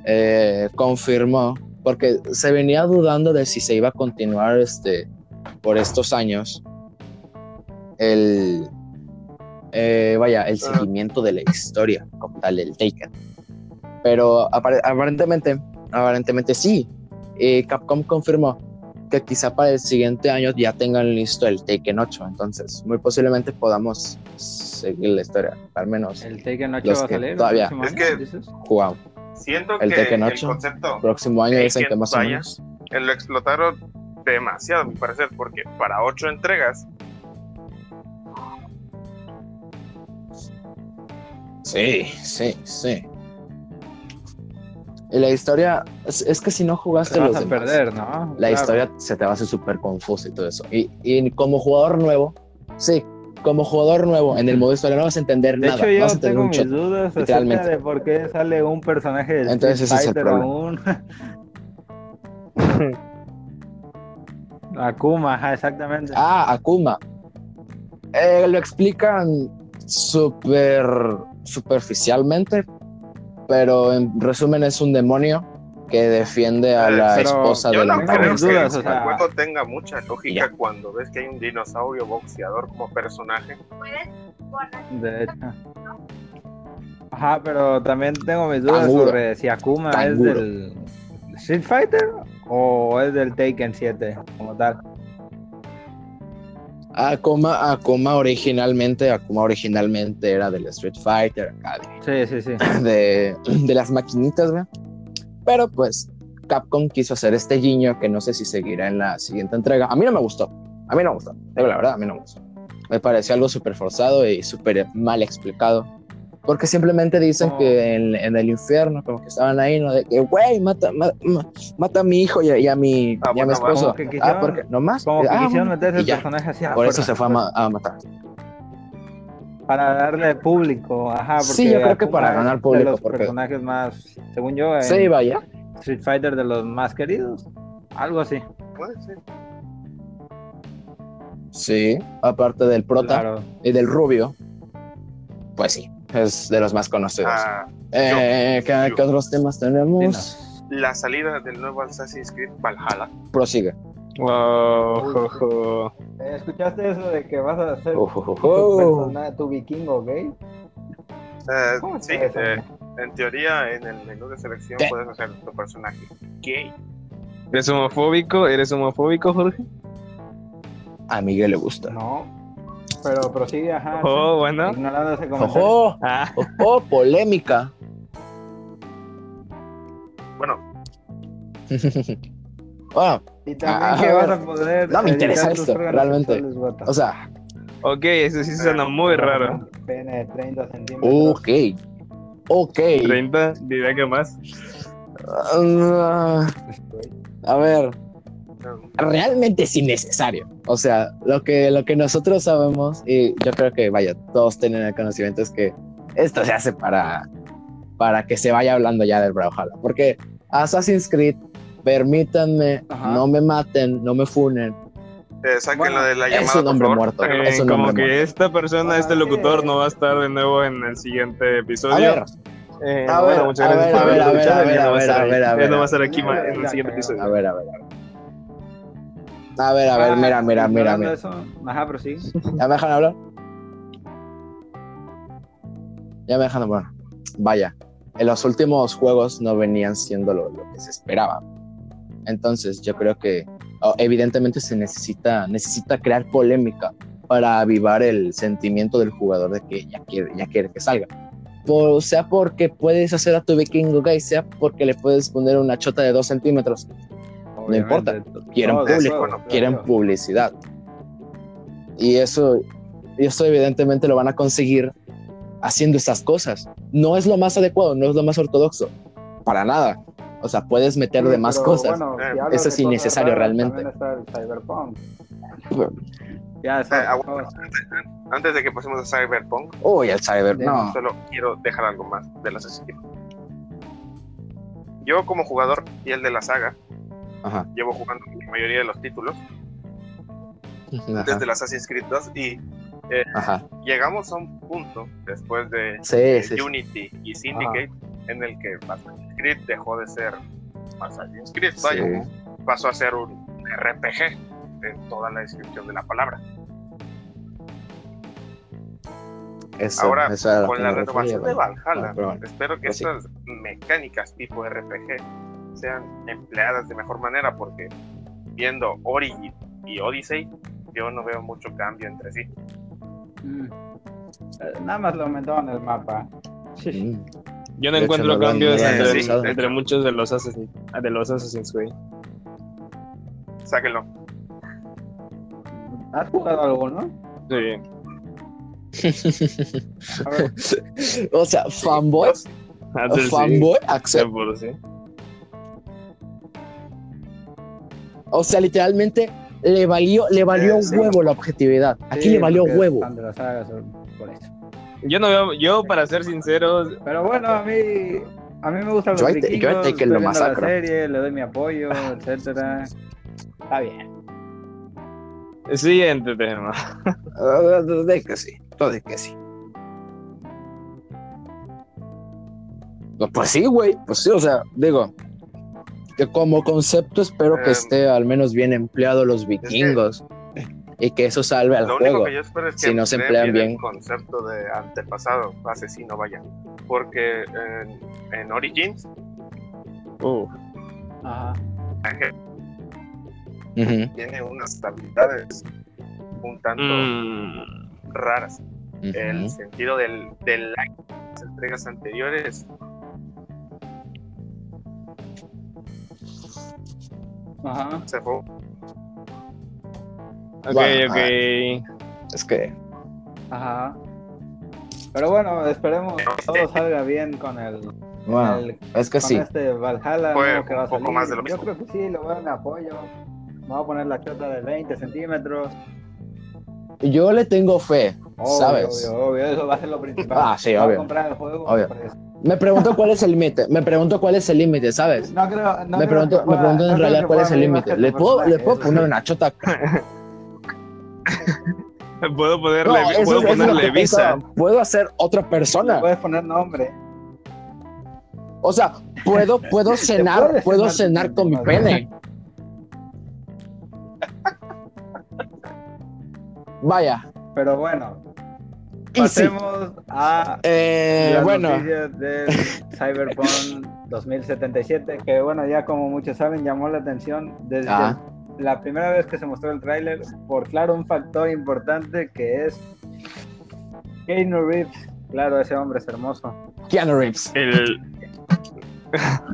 eh, confirmó, porque se venía dudando de si se iba a continuar este, por estos años, el, vaya, el seguimiento de la historia como tal del Taken. Pero apare- aparentemente, aparentemente sí. Capcom confirmó que quizá para el siguiente año ya tengan listo el Taken 8. Entonces, muy posiblemente podamos seguir la historia. Al menos El Taken 8 Los va a salir. el todavía- próximo Es año, que- dices? jugamos. Siento El que Tekken el 8. concepto Próximo año dicen Taken, que más o menos. lo explotaron demasiado, a mi parecer, porque para ocho entregas, Sí, sí, sí. Y la historia, es, es que si no jugaste Te vas los a demás, perder, ¿no? la Claro. historia se te va a hacer súper confusa y todo eso. Y, y como jugador nuevo, sí, como jugador nuevo en el modo historia no vas a entender De nada. hecho, yo tengo mis shot. dudas literalmente. de por qué sale un personaje de Entonces, ese es el aún. *laughs* Akuma, ajá, exactamente. Ah, Akuma. Eh, lo explican súper superficialmente, pero en resumen es un demonio que defiende a la pero esposa del no creo que dudas, o el sea- juego tenga mucha lógica Ya. cuando ves que hay un dinosaurio boxeador como personaje. De hecho. Ajá, pero también tengo mis dudas Canguro. sobre si Akuma Canguro. es del Street Fighter o es del Taken 7 como tal. Akuma, Akuma originalmente, Akuma originalmente era del Street Fighter, acá Sí, sí, sí. de, *clears throat* de, de las maquinitas, ¿ve? Pero pues Capcom quiso hacer este guiño que no sé si seguirá en la siguiente entrega. A mí no me gustó, a mí no me gustó, la verdad, a mí no me gustó. Me pareció algo súper forzado y súper mal explicado. Porque simplemente dicen Oh. que en, en el infierno, como que estaban ahí, ¿no? De que, güey, mata, ma- ma- mata a mi hijo y, a- y a mi, Ah, y a mi bueno, esposo. Como que ah, porque, ¿no más? Como que Ah, quisieron bueno, meter y ese ya. personaje así a Por eso se fue a, ma- a matar. Para darle público, ajá. Sí, porque yo creo que para ganar de público, los porque- personajes más, según yo, en Sí, vaya. Street Fighter de los más queridos. Algo así. Puede ser. Sí, aparte del prota Claro. y del rubio, pues sí, es de los más conocidos. Ah, Eh, ¿qué, yo- qué otros temas tenemos? La salida del nuevo Assassin's Creed Valhalla. Prosigue. Wow. Eh, ¿Escuchaste eso de que vas a hacer Oh, tu, oh. persona- tu vikingo gay? Eh, ¿Cómo sí, eh, en teoría en el menú de selección ¿Qué? puedes hacer tu personaje gay. ¿Eres homofóbico? ¿Eres homofóbico, Jorge? A Miguel le gusta. No. Pero prosigue, ajá. Oh, sí. bueno. Ignorando ese comentario. Ojo, Ah, ojo, polémica. Bueno, *laughs* bueno, Y también Ah, que a vas a poder. no me interesa tus esto, realmente. o sea, ok, eso sí suena muy raro. Pene de 30 centímetros. ok. Ok. 30, diré que más. Ah, a ver, realmente es innecesario. O sea, lo que, lo que nosotros sabemos, y yo creo que, vaya, todos tienen el conocimiento, es que esto se hace para, para que se vaya hablando ya del Brawlhalla. Porque Assassin's Creed, permítanme, Ajá. no me maten, no me funen. eh, saquen Bueno, la de la es llamada. un por hombre muerto. Eh, es un como hombre que muerto. esta persona, este locutor, no va a estar de nuevo en el siguiente episodio. A ver, Eh, a bueno, ver, muchas a gracias por escuchado, ya no va estar aquí en el siguiente episodio. a ver, a ver. A ver, a ver, Ah, mira, mira, mira, mira. Eso, ajá. ¿Ya me dejan hablar? Ya me dejan hablar. Vaya, en los últimos juegos no venían siendo lo, lo que se esperaba. Entonces, yo creo que oh, evidentemente se necesita, necesita crear polémica para avivar el sentimiento del jugador de que ya quiere, ya quiere que salga. Por, sea porque puedes hacer a tu vikingo gay, sea porque le puedes poner una chota de dos centímetros. No importa, quieren los público, juegos, quieren claro. publicidad. Y eso, y eso evidentemente lo van a conseguir haciendo estas cosas. No es lo más adecuado, no es lo más ortodoxo, para nada. O sea, puedes meter Sí, de más pero cosas. bueno, si Eh, eso es innecesario raras, realmente. Está el Cyberpunk. Ya, Eh, está. aguanta, antes, de que pasemos a Cyberpunk, Uy, el cyber, Sí, no. solo quiero dejar algo más de las Assassin's Creed. Yo como jugador y el de la saga, Ajá. llevo jugando la mayoría de los títulos Ajá. desde el Assassin's Creed 2 y Ajá. llegamos a un punto después de Sí, sí, sí. Unity y Syndicate en el que Assassin's Creed dejó de ser Assassin's Creed, vaya, Sí. pasó a ser un RPG en toda la descripción de la palabra. Eso, Ahora, eso con la renovación de. Valhalla, Ah, espero que Pues sí. estas mecánicas tipo RPG sean empleadas de mejor manera porque viendo Origin y Odyssey yo no veo mucho cambio entre sí. Mm. Eh, Nada más lo aumentaron el mapa. Sí. Yo no De hecho, encuentro han- cambios entre, muchos de los Assassin's, de los Assassin's Creed. Sáquenlo. ¿Has jugado alguno? Sí. *laughs* O sea, fanboy, sí. fanboy, accept- sí. O sea, literalmente le valió, le valió sí. huevo la objetividad. Aquí sí, le valió huevo. por eso. Yo no veo, yo para ser sincero, Pero bueno, a mí, a mí me gustan los Yo te- yo que lo viendo la masacro. serie, le doy mi apoyo, etcétera. Está bien. siguiente tema. Ah, De que sí, de que sí. No, Pues sí, güey, pues sí, o sea, digo, que como concepto espero que Eh, esté al menos bien empleado los vikingos y que eso salve al Lo juego. único que yo espero es que Si no se emplean bien. el concepto de antepasado, asesino, vaya. Porque en, en Origins Uh, Ajá. Tiene unas habilidades un tanto mm, raras. El ujú. sentido del, del las entregas anteriores Ajá. se fue. ok, Bueno, ok. Es que, Ajá. Pero bueno, esperemos que todo salga bien con el, bueno, el- es que con sí. este Valhalla Fue nuevo que va a salir. más de lo Yo mismo. creo que sí, le voy a dar apoyo. Me voy a poner la chota de 20 centímetros. Yo le tengo fe, Obvio, ¿sabes? Obvio, obvio, eso va a ser lo principal. Ah, sí, Voy a obvio. comprar el juego Obvio. Me pregunto cuál es el límite. Me pregunto cuál es el límite, ¿sabes? No creo, no me creo pregunto, que me pueda- pregunto en realidad cuál pueda es el límite. ¿Le puedo, le *laughs* puedo poner una chota? Puedo ponerle, puedo ponerle visa. pensaba. Puedo hacer otra Le persona. puedes poner nombre. O sea, puedo, puedo *laughs* cenar, puedo cenar cenar con mi pene. *laughs* Vaya. Pero bueno, Sí. pasemos a Eh, las bueno, noticias del *laughs* Cyberpunk 2077, que bueno, ya como muchos saben, llamó la atención desde Ah. la primera vez que se mostró el tráiler, por claro, un factor importante que es Keanu Reeves. Claro, ese hombre es hermoso. Keanu Reeves. El, *laughs*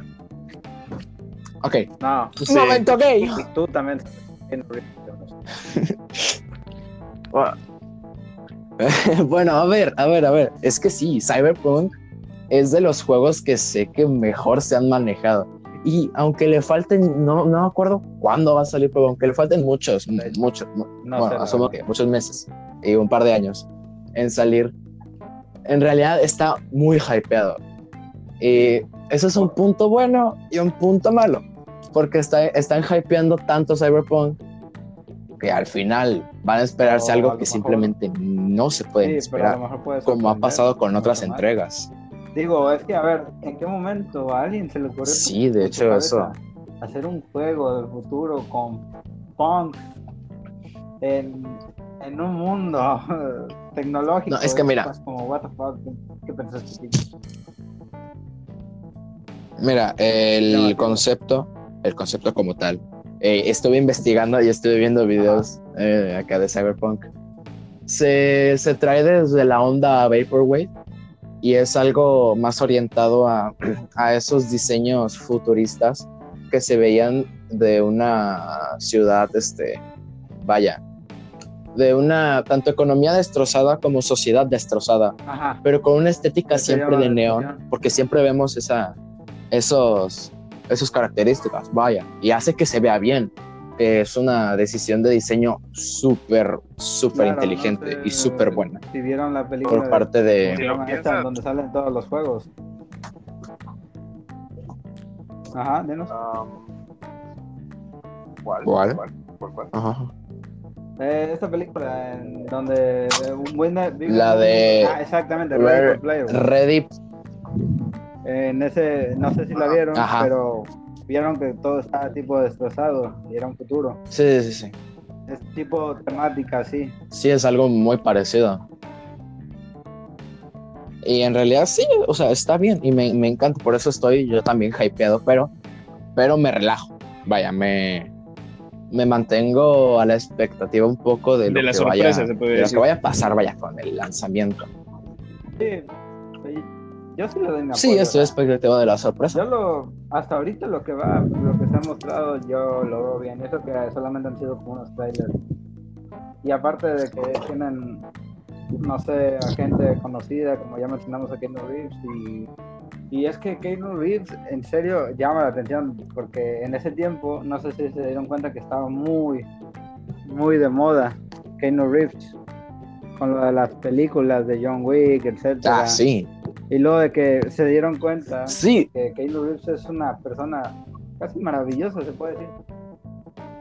Ok. No, sí. Momento gay. tú también. Keanu Reeves. *laughs* *laughs* bueno, a ver, a ver, a ver. Es que sí, Cyberpunk es de los juegos que sé que mejor se han manejado. Y aunque le falten, no, no me acuerdo cuándo va a salir, pero aunque le falten muchos, muchos, mu- No bueno, asumo que muchos meses y un par de años en salir, en realidad está muy hypeado. Y eso es un punto bueno y un punto malo, porque está, están hypeando tanto Cyberpunk que al final van a esperarse algo que mejor- simplemente no se pueden Sí, esperar, como ha pasado con otras entregas. Digo, es que a ver, ¿en qué momento a alguien se le ocurrió Sí, de hecho, cabeza hacer un juego del futuro con punk en, en un mundo *laughs* tecnológico? No, es que mira. Como, what the fuck, ¿qué pensaste? Mira, el concepto, el concepto como tal, eh, estuve investigando y estuve viendo videos eh, acá de Cyberpunk. Se, se trae desde la onda Vaporwave y es algo más orientado a, *clears throat* a esos diseños futuristas que se veían de una ciudad, este, vaya, de una tanto economía destrozada como sociedad destrozada Ajá. pero con una estética siempre de neón, porque siempre vemos esa, esos, esos características, vaya, y hace que se vea bien. Es una decisión de diseño súper, súper Claro, inteligente no sé y súper buena Si vieron la película por de- parte ¿cómo se de... Esta? donde salen todos los juegos. Ajá, denos. ¿Cuál? ¿Cuál? ¿Por cuál? Ajá. Eh, esta película en donde un buen vive La de- ah, exactamente Re- Ready Player. Ready, en ese no sé si la vieron Ajá. pero vieron que todo estaba tipo destrozado y era un futuro sí, sí, sí. es tipo temática así Sí, es algo muy parecido. Y en realidad sí, o sea, está bien y me, me encanta, por eso estoy yo también hypeado, pero, pero me relajo. Vaya, me, me mantengo a la expectativa un poco de lo De la que sorpresa, vaya, se puede de lo que vaya a pasar, vaya, con el lanzamiento. sí, sí, yo sí le doy mi Sí, apoyo, estoy o a sea, expectativa de la sorpresa. yo lo hasta ahorita lo que va lo que se ha mostrado yo lo veo bien eso que solamente han sido como unos trailers y aparte de que tienen no sé a gente conocida como ya mencionamos a Keanu Reeves y Y es que Keanu Reeves en serio llama la atención porque en ese tiempo, no sé si se dieron cuenta que estaba muy, muy de moda Keanu Reeves con lo de las películas de John Wick, etcétera. Ah, sí. Y luego de que se dieron cuenta Sí. que Keanu Reeves es una persona casi maravillosa, se puede decir.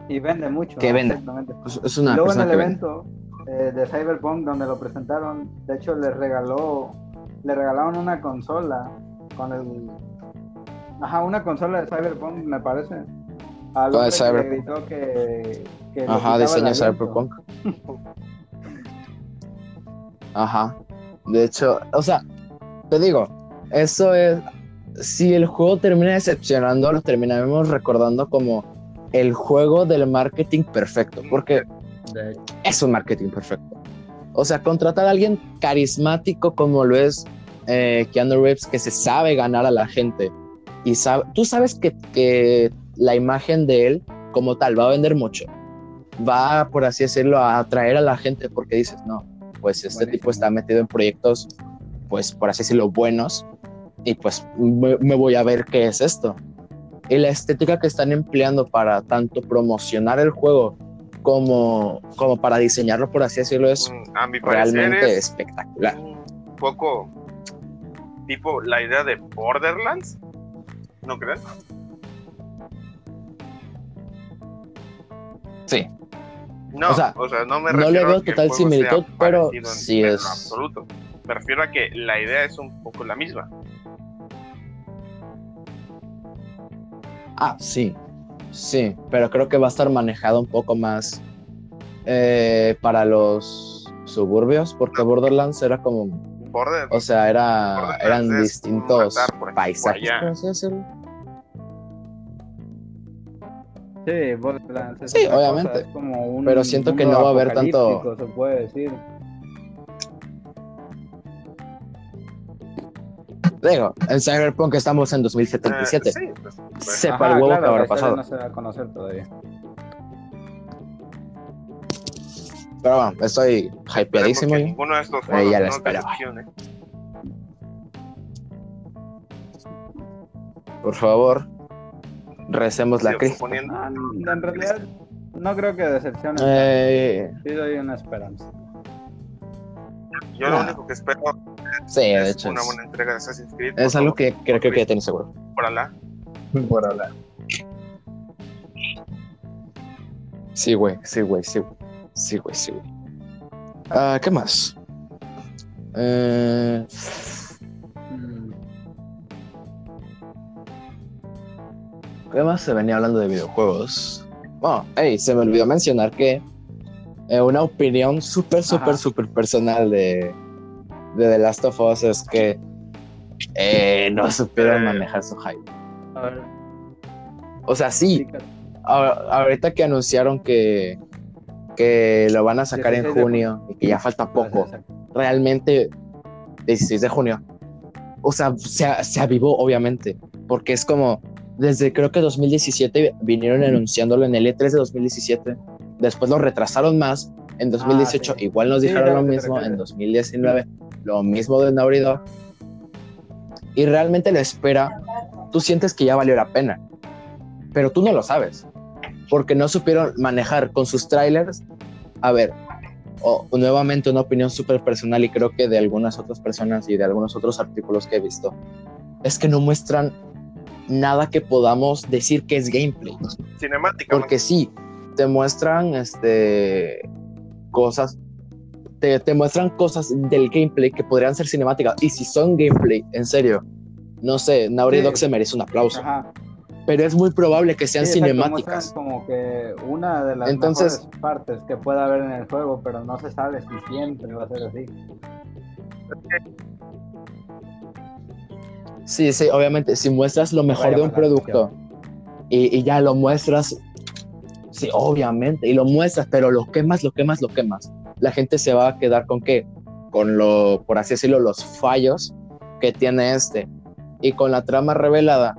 Y vende mucho. Que vende. Exactamente. Es- Es una Y luego en el evento eh, de Cyberpunk donde lo presentaron, de hecho le regaló, le regalaron una consola con el, ajá, una consola de Cyberpunk me parece. Hombre el que gritó que, que Ajá, diseño cyberpunk. *laughs* Ajá. De hecho, o sea, te digo, eso es. Si el juego termina decepcionando, lo terminaremos recordando como el juego del marketing perfecto. Porque es un marketing perfecto. O sea, contratar a alguien carismático como lo es eh, Keanu Reeves, que se sabe ganar a la gente. Y sabe, tú sabes que, que la imagen de él, como tal, va a vender mucho. Va, por así decirlo, a atraer a la gente porque dices, no, pues este Buenísimo. tipo está metido en proyectos, pues por así decirlo, buenos. Y pues me, me voy a ver qué es esto. Y la estética que están empleando para tanto promocionar el juego como, como para diseñarlo, por así decirlo, es Mm, A mi parecer realmente es espectacular. un poco tipo la idea de Borderlands, ¿no creen? Sí. No, O sea, no me no refiero le veo a que el total similitud, pero sí en es- absoluto. Me refiero a que la idea es un poco la misma. Ah, sí. Sí, pero creo que va a estar manejado un poco más eh, para los suburbios, porque Borderlands era como, Border, o sea, era, eran distintos matar paisajes. Sí, Borderlands es Sí, otra cosa, obviamente. es como un Pero siento que no va a haber tanto- Se puede decir. Digo, en Cyberpunk estamos en 2077. eh, sí, pues, pues, Sepa Ajá, el huevo claro, que habrá la pasado. No se va a conocer todavía. Pero bueno, estoy hypeadísimo. que yo. ninguno de estos Eh, juegos ya la nos esperaba. decepcione. Por favor, recemos la crisis. Ah, en realidad, no creo que decepcione. Eh, Sí doy una esperanza. Yo lo único que espero sí, de es hecho, una es, buena entrega de Assassin's Creed. es algo favor, que creo, creo que ya tengo seguro. por Alá. Por hablar. Sí, güey, sí, güey, sí, güey. Sí, güey, sí, güey. Ah, ¿Qué más? Eh, Mm, ¿Qué más se venía hablando de videojuegos? Bueno, hey, se me olvidó mencionar que eh, una opinión súper, súper, súper personal de, de The Last of Us es que eh, no supieron manejar su hype. O sea, sí, ahorita que anunciaron que, que lo van a sacar en 16 de junio y que ya falta poco, Exacto. realmente 16 de junio. O sea, se, se avivó, obviamente, porque es como, desde creo que 2017 vinieron anunciándolo en el E3 de 2017, después lo retrasaron más, en 2018 sí. igual nos dijeron lo mismo, en 2019 lo mismo de Naughty Dog, y realmente la espera, tú sientes que ya valió la pena, pero tú no lo sabes, porque no supieron manejar con sus trailers, a ver, o nuevamente una opinión súper personal y creo que de algunas otras personas y de algunos otros artículos que he visto, es que no muestran nada que podamos decir que es gameplay. Cinemática. Porque sí, te muestran este, cosas, te, te muestran cosas del gameplay que podrían ser cinemáticas. Y si son gameplay, en serio, no sé, Naughty Sí. Dog se merece un aplauso. Ajá. Pero es muy probable que sean Sí, cinemáticas. como que una de las Entonces- mejores partes que pueda haber en el juego, pero no se sabe si siempre va a ser así. Sí, sí, obviamente, si muestras lo mejor Vaya de un producto y, y ya lo muestras, sí, obviamente, y lo muestras, pero lo quemas, lo quemas, lo quemas. La gente se va a quedar con qué? Con lo, por así decirlo, los fallos que tiene este. Y con la trama revelada,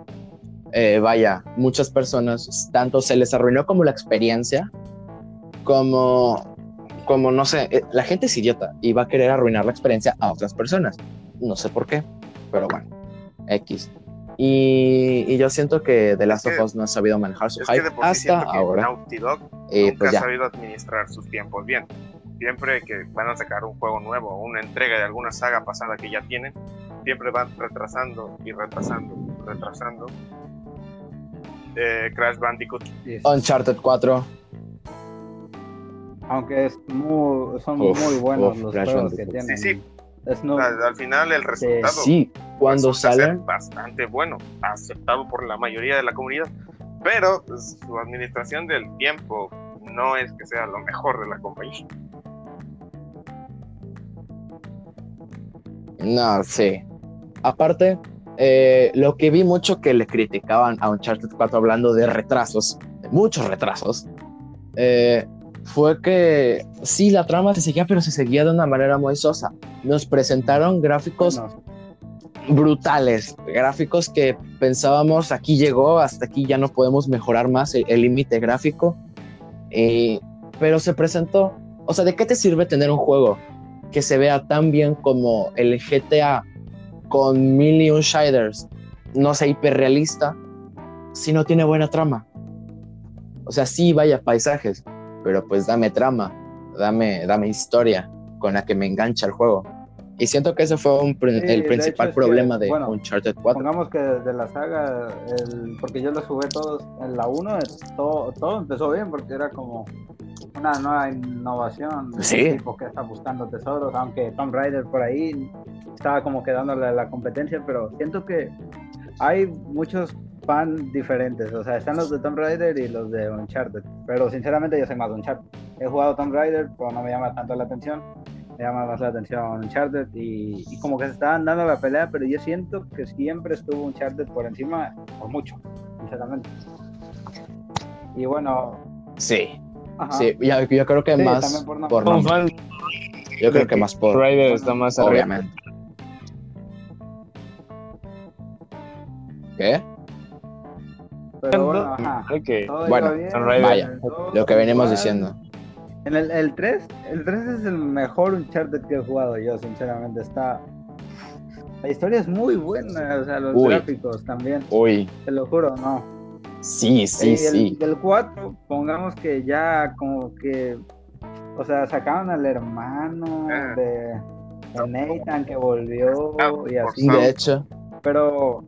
eh, vaya, muchas personas, tanto se les arruinó como la experiencia, como, como no sé, eh, la gente es idiota y va a querer arruinar la experiencia a otras personas. No sé por qué, pero bueno, X. Y, y yo siento que The Last Es of que- Us no ha sabido manejar su hype de hasta ahora. Naughty Dog Y nunca pues ha ya. sabido administrar sus tiempos bien. Siempre que van a sacar un juego nuevo o una entrega de alguna saga pasada que ya tienen, siempre van retrasando y retrasando, retrasando. Eh, Crash Bandicoot, Y es- Uncharted 4. aunque es muy, son Uf, muy buenos uf, los Crash juegos que Bandicoot. tienen. Sí, sí. Al, al final el resultado Sí, cuando salen, bastante bueno, aceptado por la mayoría de la comunidad, pero su administración del tiempo no es que sea lo mejor de la compañía. No, sí. Aparte, eh, lo que vi mucho que le criticaban a Uncharted 4 hablando de retrasos, de muchos retrasos, eh, fue que sí, la trama se seguía, pero se seguía de una manera muy sosa. Nos presentaron gráficos brutales, gráficos que pensábamos aquí llegó, hasta aquí ya no podemos mejorar más el el límite gráfico, Eh, pero se presentó, o sea, ¿de qué te sirve tener un juego que se vea tan bien como el GTA con mil y un shaders, no sé, hiperrealista, si no tiene buena trama? O sea, sí, vaya paisajes, pero pues dame trama, dame, dame historia con la que me engancha el juego. Y siento que ese fue un Sí, el principal es que, problema de bueno, Uncharted 4. Pongamos que de la saga, el- porque yo los jugué todos en la 1, todo, todo empezó bien porque era como una nueva innovación. Sí. un tipo que está buscando tesoros, aunque Tomb Raider por ahí estaba como quedándole la competencia, pero siento que hay muchos fans diferentes. O sea, están los de Tomb Raider y los de Uncharted. Pero sinceramente yo soy más de Uncharted. He jugado Tomb Raider, pero no me llama tanto la atención me llama más la atención Uncharted y, y como que se estaban dando la pelea, pero yo siento que siempre estuvo Uncharted por encima, por mucho, sinceramente. Y bueno, Sí, ajá. sí, yo, yo creo que Sí, más por nombre. Yo creo que más por Rider está más arriba. obviamente. ¿Qué? pero bueno, ajá. Bien. Vaya, Lo que venimos diciendo. En el, el 3, el 3 es el mejor Uncharted que he jugado yo, sinceramente. Está. La historia es muy buena, o sea, los Uy. gráficos también, Uy, te lo juro, no. Sí, sí, sí. Del 4, pongamos que ya como que, o sea, sacaron al hermano Ah. de, de Nathan que volvió Ah, y así. De hecho, pero,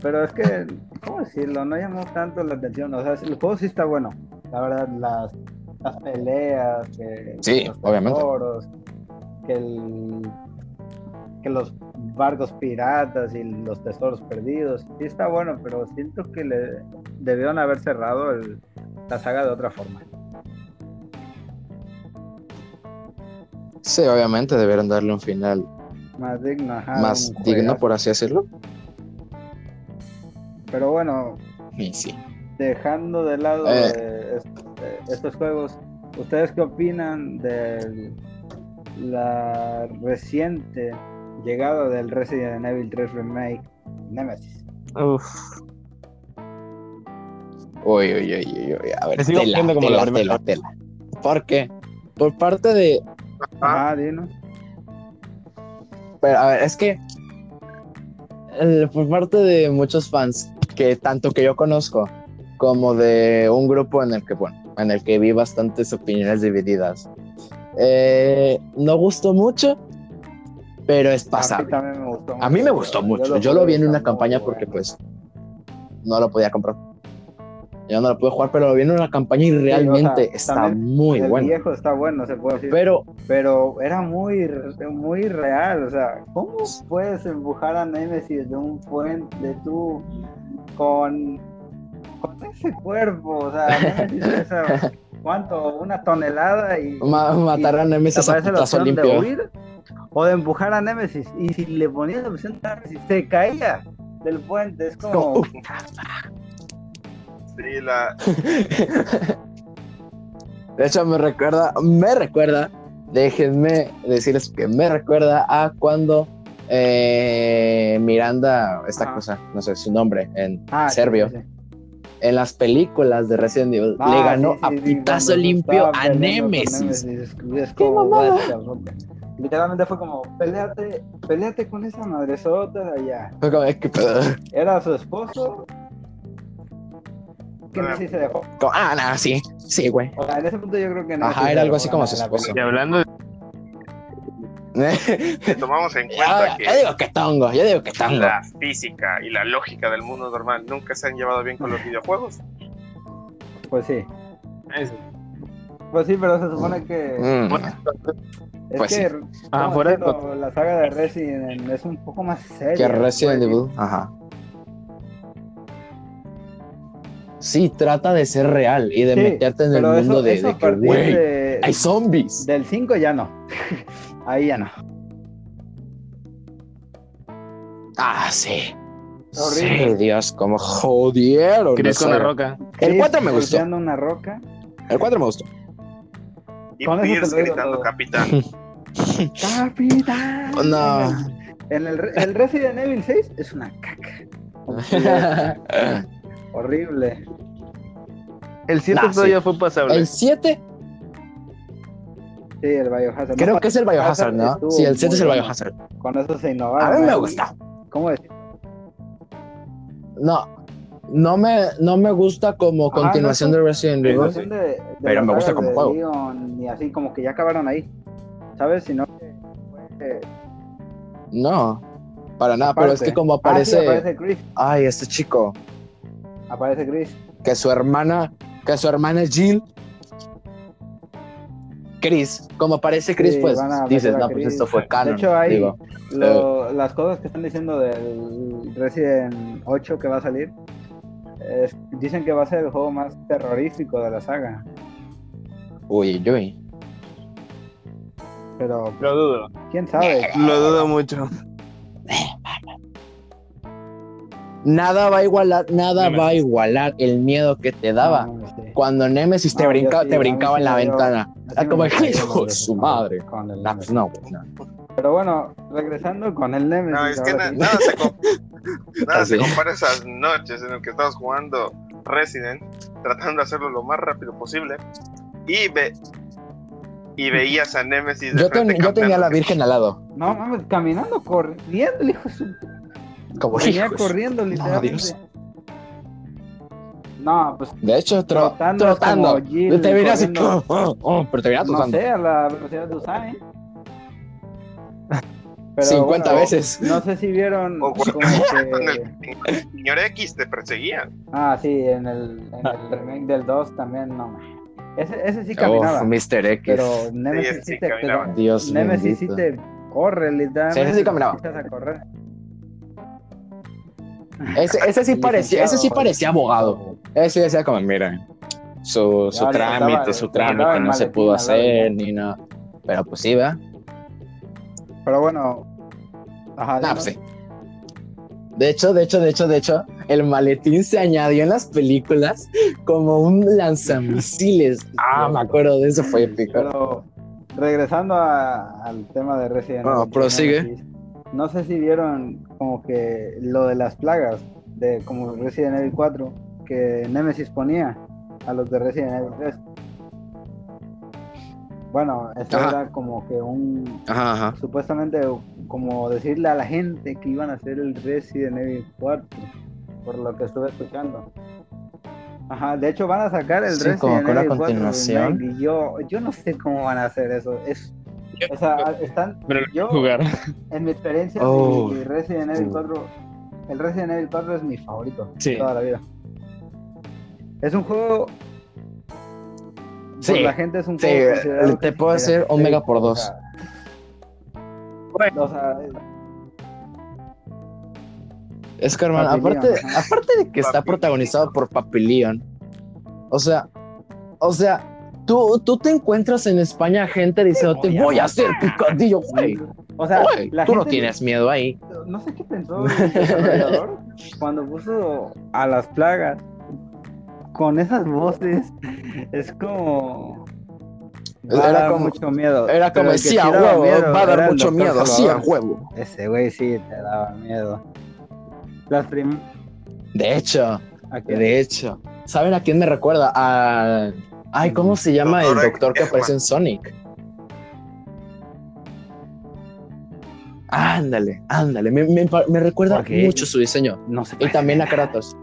pero es que, ¿cómo decirlo? No llamó tanto la atención, o sea, el juego sí está bueno, la verdad, las, las peleas, que, Sí, los obviamente. que el que los barcos piratas y los tesoros perdidos. Sí está bueno, pero siento que le debieron haber cerrado el- la saga de otra forma. sí, obviamente debieron darle un final Más digno, ajá, más digno, por así decirlo. Pero bueno, sí. dejando de lado est- eh, estos juegos, ¿ustedes qué opinan de la reciente llegada del Resident Evil 3 Remake Nemesis? Uf, Uy, uy, uy, uy, uy. A ver, sigo tela, viendo como la tela, primera tela, tela. ¿Por qué? Por parte de... Ajá, dinos. Pero, a ver, es que... el- por parte de muchos fans, que tanto que yo conozco, como de un grupo en el que, bueno, en el que vi bastantes opiniones divididas. eh, no gustó mucho, pero es A mí pasable. también me gustó A mí me gustó mucho. Yo lo vi en una campaña porque pues no lo podía comprar. Yo no lo pude jugar, pero lo vi en una campaña y realmente sea, está muy el bueno. viejo está bueno, se puede decir. Pero pero era muy, muy real. O sea, ¿cómo puedes empujar a Nemesis de un puente de tú con, con ese cuerpo? O sea, Nemesis *laughs* ¿cuánto? Una tonelada y ma- matar a Nemesis a putazo de limpio. huir o de empujar a Nemesis. Y si le ponías la opción de Nemesis, se caía del puente. Es como. Como, Sí, la, *laughs* De hecho, me recuerda, me recuerda, déjenme decirles que me recuerda a cuando eh, Miranda, esta Ajá. cosa, no sé su nombre, en Ah, serbio, sí, sí. en las películas de Resident Evil, Ah, le ganó sí, a sí, sí, putazo cuando limpio a Nemesis. Nemesis, Es. Literalmente fue como, peleate, peleate con esa madresota de allá. Fue como, ¿qué pedo? Era su esposo. Que no sé si se dejó. Como, ah, nada, sí, sí, güey. O sea, en ese punto yo creo que no. Ajá, era algo así como su esposo. y hablando de *laughs* si tomamos en yo, cuenta que yo digo que tongo, yo digo que tongo. la física y la lógica del mundo normal nunca se han llevado bien con los videojuegos. Pues sí. eso. Pues sí, pero se supone que. Mm, Es pues que. sí. Ah, ¿cómo fuera de? La saga de Resident es un poco más seria. que Resident pues, Evil, ajá. Sí, trata de ser real y de Sí, meterte en el mundo eso- de, eso de que, de- hay zombies. Del 5 ya no. *laughs* Ahí ya no. Ah, sí. Horrible. Sí, Dios, como jodieron. Chris con la roca. El Chris 4 me gustó. una roca. El 4 me gustó. Y Con Pierce gritando todo. capitán. *laughs* ¡Capitán! No. En el, el Resident Evil 6 es una caca. *laughs* Horrible. El 7 Nah, todavía fue pasable. el 7 Sí, el Biohazard. creo No, que es el Biohazard, ¿no? Sí, el 7 es el. Biohazard. Con eso se innovaron. A mí me gusta. ¿Cómo decir? No, no me, no me gusta como Ajá, continuación no de es Resident Evil. Continuación de- de Pero me gusta como juego. Leon y así como que ya acabaron ahí. ¿Sabes? Sino que fue No, para nada, pero es que como Ah, sí, aparece. Chris. Ay, este chico. Aparece Chris. Que su hermana. Que su hermana es Jill. Chris. Como aparece Chris, Sí, pues dices, no, pues esto fue canon. De hecho, hay digo. lo- las cosas que están diciendo del Resident 8 que va a salir. Es- dicen que va a ser el juego más terrorífico de la saga. Uy, uy. Pero Lo dudo. quién sabe. Lo dudo mucho. Nada va a igualar, nada Nemesis. va a igualar el miedo que te daba No, no sé. cuando Nemesis te, No, yo brinca- sí, te brincaba en la dio- ventana. Ah, como el *laughs* gustaría hijo de más su madre. con el Nah, pues no. Pero bueno, regresando con el Nemesis. No, es que na- sí. nada, se, com- *laughs* nada se compara a esas noches en las que estabas jugando Resident, tratando de hacerlo lo más rápido posible, y, ve y veías a Nemesis de Yo, ten- yo tenía a la. Virgen al lado. No mames, caminando, corriendo, el hijo de su. Como Venía hijo de su- corriendo, literalmente. Dios. No, pues De hecho, tro- Trotando trotando. como Jill, te venía así, oh, *laughs* oh, pero te venía no sé, a la velocidad de Usain. Pero 50 bueno, veces. No sé si vieron *laughs* que... el señor X te perseguía. Ah, sí, en el, en el remake del 2 también, no. Ese, ese sí caminaba. Uf, Mr. X. pero Nemesis sí, sí te... pero Dios Nemesis sí te corre, literalmente. Sí, ese sí caminaba. a correr. Ese, *laughs* ese sí parecía, ese sí parecía abogado. Ese sí decía como, mira, su, su trámite, su trámite no se pudo hacer ni nada. Pero pues sí, ¿verdad? Pero bueno. Ajá, Ah, sí. De hecho, de hecho, de hecho, de hecho, el maletín se añadió en las películas como un lanzamisiles. *laughs* Ah, me acuerdo de eso, fue épico. Pero regresando a- al tema de Resident Evil, prosigue. No sé si vieron como que lo de las plagas de como Resident Evil 4 que Nemesis ponía a los de Resident Evil 3. Bueno, eso Ajá. era como que un Ajá, ajá. supuestamente como decirle a la gente que iban a hacer el Resident Evil 4 por lo que estuve escuchando. Ajá, de hecho van a sacar el Sí, Resident Evil 4 continuación. y yo yo no sé cómo van a hacer eso. Es o sea, están Pero Yo- jugar. en mi experiencia Oh. mi Resident Evil Sí. 4 el Resident Evil 4 es mi favorito Sí. de toda la vida. Es un juego Sí, por la gente es un sí, juego considerado te puedo hacer un mega por dos. sea, o sea, Es que, hermano, aparte, aparte de que está protagonizado por Papillion, o sea, o sea, tú, tú te encuentras en España gente diciendo, te voy a hacer picadillo, güey. o sea, Güey, tú no tienes miedo ahí. no sé qué pensó el desarrollador cuando puso a las plagas con esas voces. Es como. Va a Era dar como- mucho miedo. Era como, sí, a tiraba huevo, miedo va a dar mucho miedo, sí, a huevo. Ese güey sí te daba miedo. Las prim... De hecho, ¿a de hecho, ¿saben a quién me recuerda? A... Ay, ¿cómo se llama el Doctor que aparece en Sonic? Ándale, ándale, me, me, me recuerda mucho su diseño. No sé. Y también a Kratos.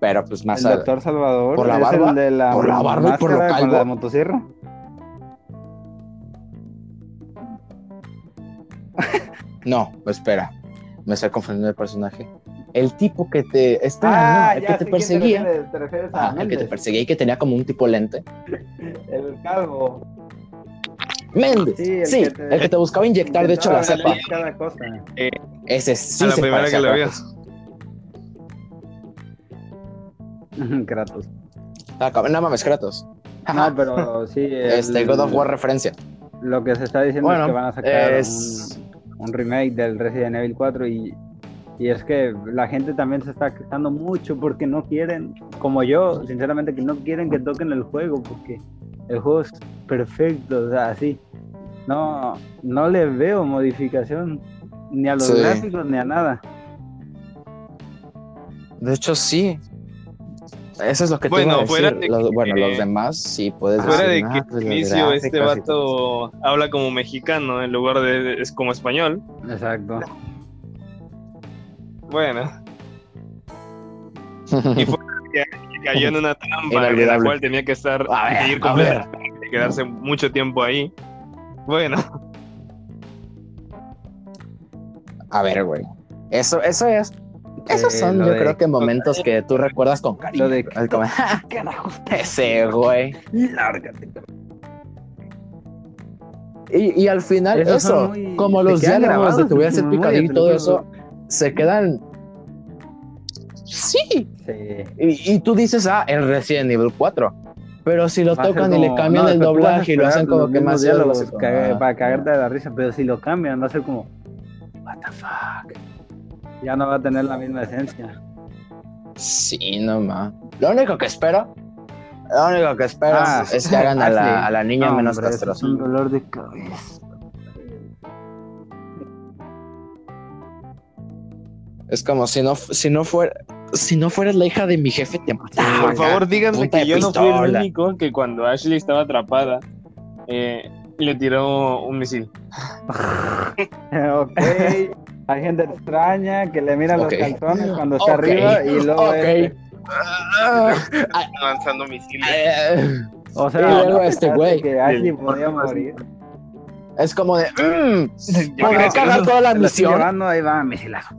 Pero pues más El a- doctor Salvador. ¿Por la es barba? el de la ¿Por la barba y por lo máscara con calvo? la motosierra. *laughs* No, espera. Me estoy confundiendo de personaje. El tipo que te. Espera, no, el que te Ah, perseguía. Te refieres, te refieres a Ah, el que te perseguía y que tenía como un tipo lente. *laughs* el calvo. Méndez. Sí, Sí, el el, que te- buscaba inyectar, de hecho, la cepa. cada cosa. Ese sí a la se primera parece que lo Kratos. *laughs* Kratos. Ah, no mames, Kratos. No, pero sí. *laughs* Este, God of War referencia. Lo que se está diciendo Bueno, es que van a sacar es- un, un remake del Resident Evil 4 y, y es que la gente también se está quejando mucho porque no quieren, como yo, sinceramente, que no quieren que toquen el juego porque el juego es perfecto, o sea, así. No, no le veo modificación ni a los Sí. gráficos ni a nada. De hecho, sí. Eso es lo que Bueno, te iba a fuera decir. de Los- que- bueno, los demás sí puedes Fuera decir. de "Ah, que pues, inicio este vato habla como mexicano en lugar de es como español. Exacto. Bueno, *laughs* y fue que cayó en una trampa en la cual tenía que estar A ver, ir a ver. completamente y quedarse mucho tiempo ahí. Bueno, A ver, güey. Eso, eso es. Esos Eh, son, yo de- creo que momentos que tú recuerdas con cariño. Lo de- como, "Ja, Carajo, ese, güey. lárgate. Y, y al final, Esos eso, muy- como los diálogos de grabados tu vida en ser tu memoria, picadillo y te todo eso, se quedan. Sí. Sí. Y, y tú dices, ah, en Resident Evil 4. Pero si lo Va a tocan y le como- cambian no, el a doblaje y lo hacen como que más diálogos diálogos, ah. para cagarte de la risa, pero si lo cambian va a ser como what the fuck. Ya no va a tener la misma esencia. Sí, no más. Lo único que espero, lo único que espero Ah, es que hagan a Ashley. *laughs* la, a la niña No, menos castrosa. Es un dolor de cabeza. Es como si no, si no fuera, si no fueras la hija de mi jefe, te mataba. Por favor, díganme que yo no fui el único que cuando Ashley estaba atrapada eh, le tiró un misil. *laughs* ok. Hay gente extraña que le mira los calzones cuando está arriba y luego Ok. este- Ah, lanzando misiles. eh, o Y sea, luego este güey. que Ashley podía morir. es como de, mm, Yo podré creo que cagar toda la misión. llevando, ahí va misilazo.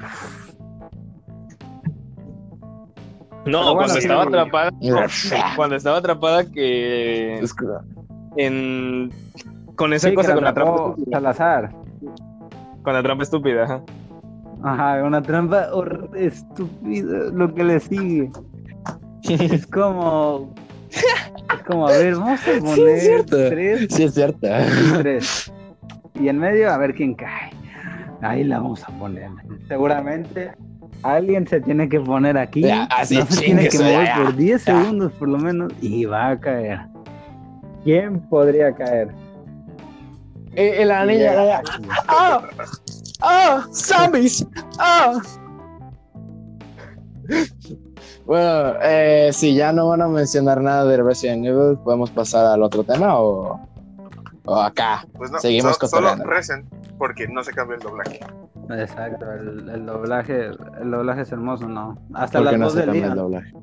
No, bueno, cuando sí. estaba atrapada, Es *laughs* cuando estaba atrapada que en con esa Sí, cosa que con la trampa Salazar. Con la trampa estúpida, ajá. Ajá, una trampa estúpida lo que le sigue. Es como. Es como, a ver, vamos a *laughs* poner cierto. tres Sí, es cierto. y tres. Y en medio, a ver quién cae. Ahí la vamos a poner. Seguramente alguien se tiene que poner aquí. Ya, así, no se tiene que mover ya, por 10 ya. segundos por lo menos y va a caer. ¿Quién podría caer? Y, y la niña, la niña, ¡ah! ¡ah! ¡Zombies! ¡ah! Bueno, eh, si ya no van a mencionar nada de Resident Evil, ¿podemos pasar al otro tema o, o acá? Pues no, Seguimos so- solo recen, porque no se cambia el doblaje. Exacto, el, el doblaje, el doblaje es hermoso, ¿no? Hasta ¿Por la no voz se de cambia el Leon. doblaje?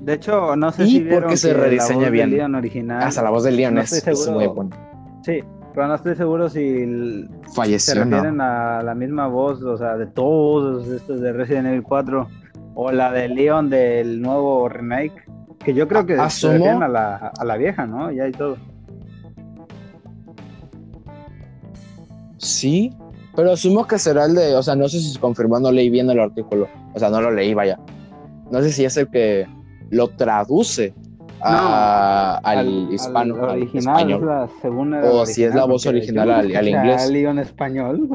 De hecho, no sé Y si porque vieron se que la rediseña voz bien. original. Hasta la voz de Leon No es, muy buena. Sí, pero no estoy seguro si se Falleció, ¿no? refieren a la misma voz, o sea, de todos estos de Resident Evil 4 o la de Leon del nuevo remake, que yo creo que se Asumo- refieren a la, a la vieja, ¿no? Ya y todo. Sí, pero asumo que será el de, o sea, no sé si se confirmó, no leí bien el artículo, o sea, no lo leí, vaya. No sé si es el que lo traduce a- al hispano, al, original, es español. la segunda O la si es la voz original al- al inglés. Leon español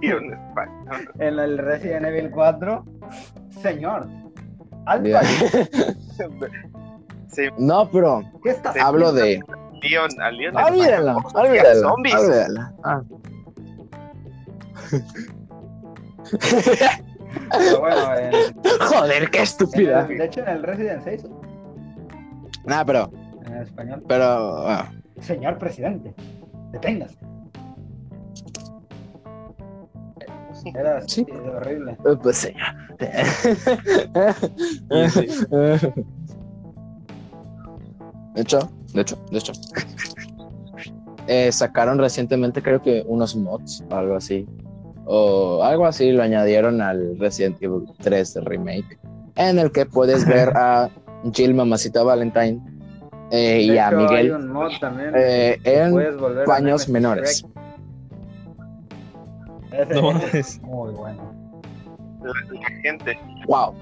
Leon *laughs* España. en el Resident Evil 4. Señor, ahí, *laughs* Sí, No, pero ¿qué estás hablo de. Leon, a Leon Olvídalo, España. olvídalo. Zombies. olvídalo. Ah. Pero bueno, en- *laughs* Joder, qué en estúpida. el- de hecho en el Resident 6, Nah, pero, en español, pero. ah, señor presidente, deténgase. Era Sí. horrible. pues sí. *laughs* De hecho, de hecho, de hecho. *laughs* Eh, sacaron recientemente, creo que unos mods o algo así. O algo así lo añadieron al Resident Evil 3 de Remake. En el que puedes ver a *laughs* Jill Mamacita Valentine eh, y a Miguel un mod también. eh, en puedes volver a paños menores. No *laughs* es muy bueno. La, la gente. Wow.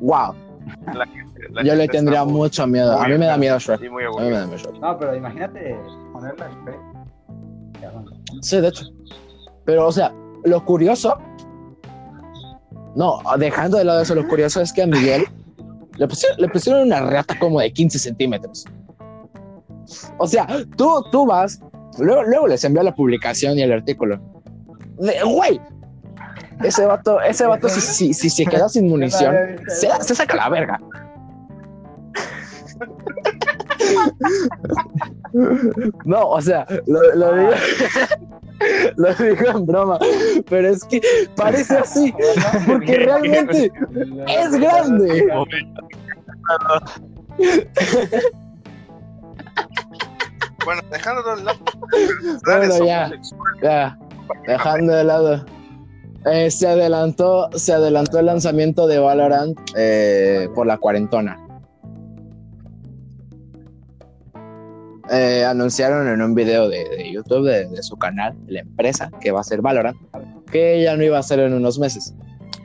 Wow. La gente la Yo le tendría mucho miedo. A mí me da miedo Shrek. Muy A mí me aburrido. da miedo Shrek. No, pero imagínate ponerla a Shrek. Sí, de hecho. Pero, o sea, lo curioso. No, dejando de lado eso, lo curioso es que a Miguel le pusieron, le pusieron una rata como de 15 centímetros. O sea, tú, tú vas, luego, luego les envió la publicación y el artículo. De- Güey, ese vato, ese vato si, si, si se queda sin munición, *laughs* se, se saca la verga. *laughs* No, o sea, lo, lo digo, lo digo en broma, pero es que parece así, porque realmente es grande. Bueno, dejando de lado. Bueno, ya. Ya, dejando de lado. Eh, se adelantó, se adelantó el lanzamiento de Valorant eh, por la cuarentona. Eh, anunciaron en un video de, de YouTube de, de su canal, de la empresa que va a ser Valorant, que ya no iba a ser en unos meses,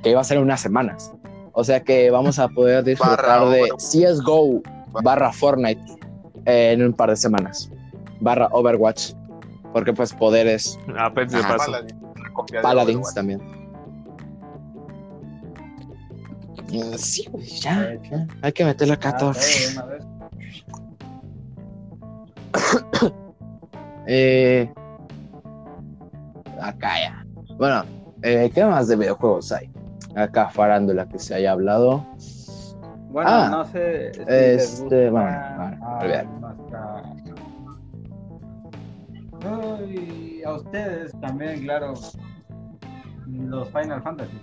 que iba a ser en unas semanas. O sea que vamos a poder disfrutar Barra de Overwatch. CSGO barra Fortnite eh, en un par de semanas, barra Overwatch, porque pues poderes Ah, pues Ajá. paso. Paladins Overwatch. también. Sí, güey, ya, ya, hay que meterle acá Ah, todo. *coughs* Eh, acá ya. Bueno, eh, ¿qué más de videojuegos hay? Acá farándula que se haya hablado. Bueno, Ah, no sé si este, gusta bueno, a nuestra- Ay, a ustedes también, claro, los Final Fantasy.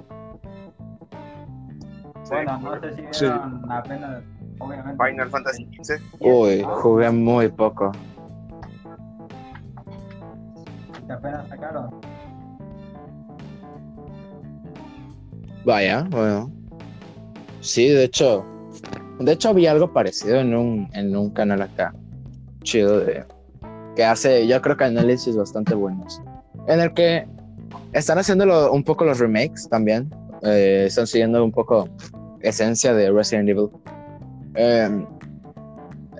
Bueno, no sé si Sí. apenas, obviamente. Final Fantasy XV. Uy, jugué muy poco. Que apenas sacaron. Vaya, bueno. Sí, de hecho, de hecho vi algo parecido en un, en un canal acá, chido de que hace, yo creo que análisis bastante buenos, en el que están haciendo lo- un poco los remakes también, eh, están siguiendo un poco esencia de Resident Evil. Eh,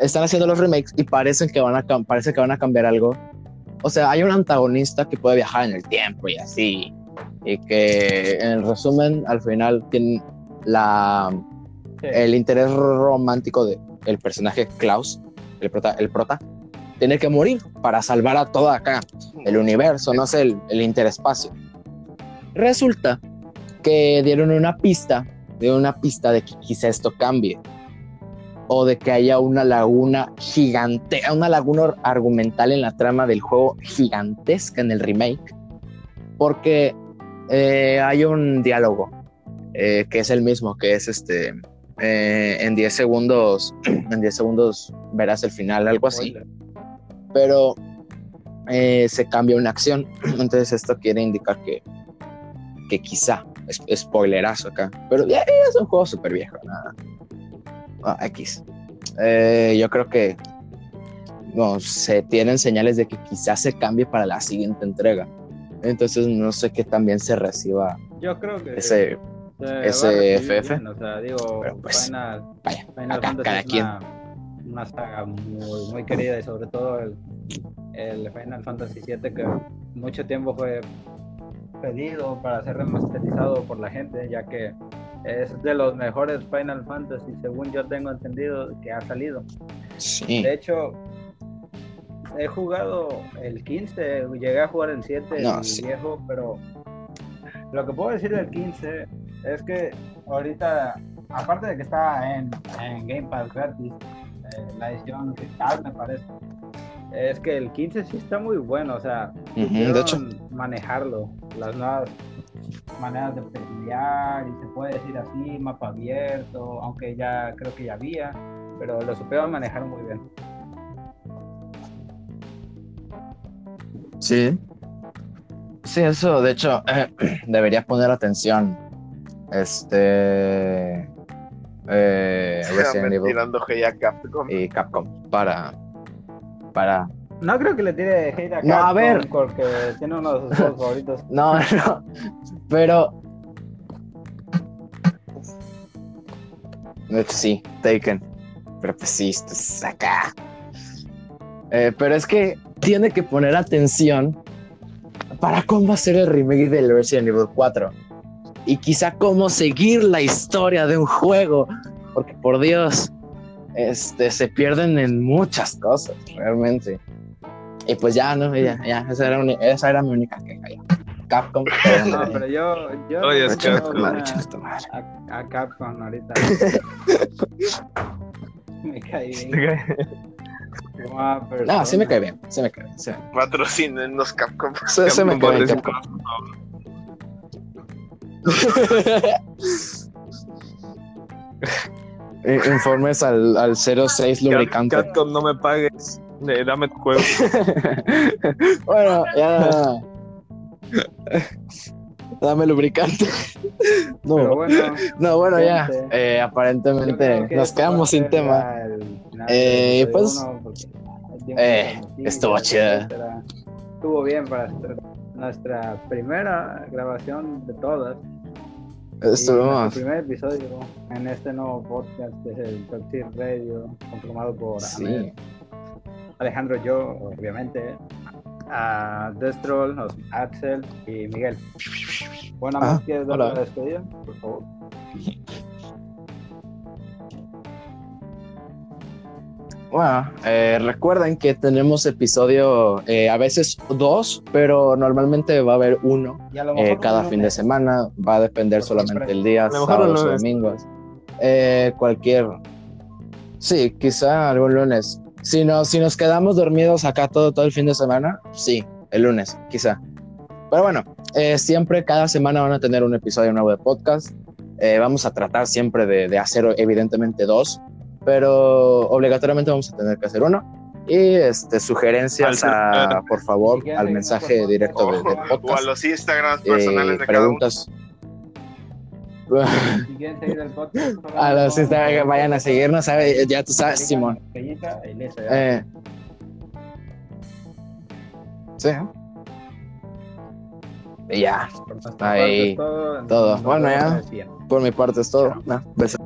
están haciendo los remakes y parecen que van a parece que van a cambiar algo. O sea, hay un antagonista que puede viajar en el tiempo y así, y que en el resumen al final tiene la Sí. el interés romántico de el personaje Klaus, el prota, el prota, tiene que morir para salvar a todo acá, el universo, no sé, el, el interespacio. Resulta que dieron una pista, de una pista de que quizá esto cambie. O de que haya una laguna gigante, una laguna argumental en la trama del juego gigantesca en el remake. Porque eh, hay un diálogo eh, que es el mismo, que es este. eh, en 10 segundos, *clears throat* en 10 segundos verás el final, algo así pero se cambia una acción. *clears throat* Entonces esto quiere indicar que, que quizá, es, spoilerazo acá, pero ya, ya es un juego súper viejo, nada. Ah, X. Eh, yo creo que no, se tienen señales de que quizás se cambie para la siguiente entrega. Entonces no sé qué también se reciba Yo creo que ese... se va a ese recibir FF. bien, o sea, digo, Pero, pues, Final, vaya, Final acá, Fantasy cada es quien. una, una saga muy, muy querida y sobre todo el, el Final Fantasy VII que mucho tiempo fue pedido para ser remasterizado por la gente, ya que es de los mejores Final Fantasy, según yo tengo entendido, que ha salido. Sí. De hecho, he jugado el 15, llegué a jugar el 7, No, el sí. viejo, pero lo que puedo decir del 15 es que ahorita, aparte de que está en, en Game Pass gratis, eh, la edición cristal me parece, es que el 15 sí está muy bueno, o sea, supieron de hecho, manejarlo, las nuevas maneras de pelear y se puede decir así, mapa abierto, aunque ya creo que ya había, pero lo supieron manejar muy bien. Sí. Sí, eso, de hecho, *clears throat* debería poner atención. Este. eh, *laughs* Resident Evil y Capcom para. Para. No creo que le tire hate a No, a ver. porque tiene uno de sus juegos favoritos. *laughs* No, no. Pero. De hecho, sí, Taken. Pero pues sí, esto es acá. Eh, pero es que tiene que poner atención para cómo ser el remake del Resident Evil 4. Y quizá cómo seguir la historia de un juego. Porque por Dios, este, se pierden en muchas cosas, realmente. Y pues ya, ¿no? Ya, ya, esa era, esa era mi única queja ya. Capcom. *laughs* No, pero yo, yo Oye, es madre, una- a, a Capcom ahorita. *laughs* me cae bien. No, sí me cae bien, sí me cae bien. Sí, Patrocinen los Capcom. sí- sí me cae bien Capcom. *laughs* Informes al, al 06 lubricante. Capcom, no me pagues. Eh, dame tu juego. *laughs* bueno, ya. Dame lubricante. *laughs* no, Pero bueno, no, bueno, ya. eh, aparentemente que nos quedamos sin tema. el Eh, pues, uno, eh, estuvo chido. Estuvo bien para nuestra primera grabación de todas. Estuvimos. nuestro primer episodio en este nuevo podcast que es el Toxic Radio, conformado por Sí. Alejandro, yo, obviamente, a Axel y Miguel. Bueno, Ah, Ahmed, ¿quieres dar la despedida? Por favor. Bueno, eh, recuerden que tenemos episodio, eh, a veces dos, pero normalmente va a haber uno a eh, cada fin de semana. Va a depender solamente el día, sábados o domingos. Eh, cualquier. Sí, quizá algún lunes. Si, no, si nos quedamos dormidos acá todo, todo el fin de semana, sí, el lunes, quizá. Pero bueno, eh, siempre, cada semana van a tener un episodio nuevo de podcast. Eh, vamos a tratar siempre de, de hacer, evidentemente, dos, pero obligatoriamente vamos a tener que hacer uno. Y este, sugerencias, a, por favor, al mensaje directo de, O, del o a podcast. los Instagrams eh, personales de cada uno. *laughs* preguntas. Si quieren seguir el podcast, a los Instagram, vayan a seguirnos, ¿sabe? ya tú sabes, Simón. Eh, sí. Y ya, ahí, todo. Bueno, ya. por mi parte es todo. No, besos.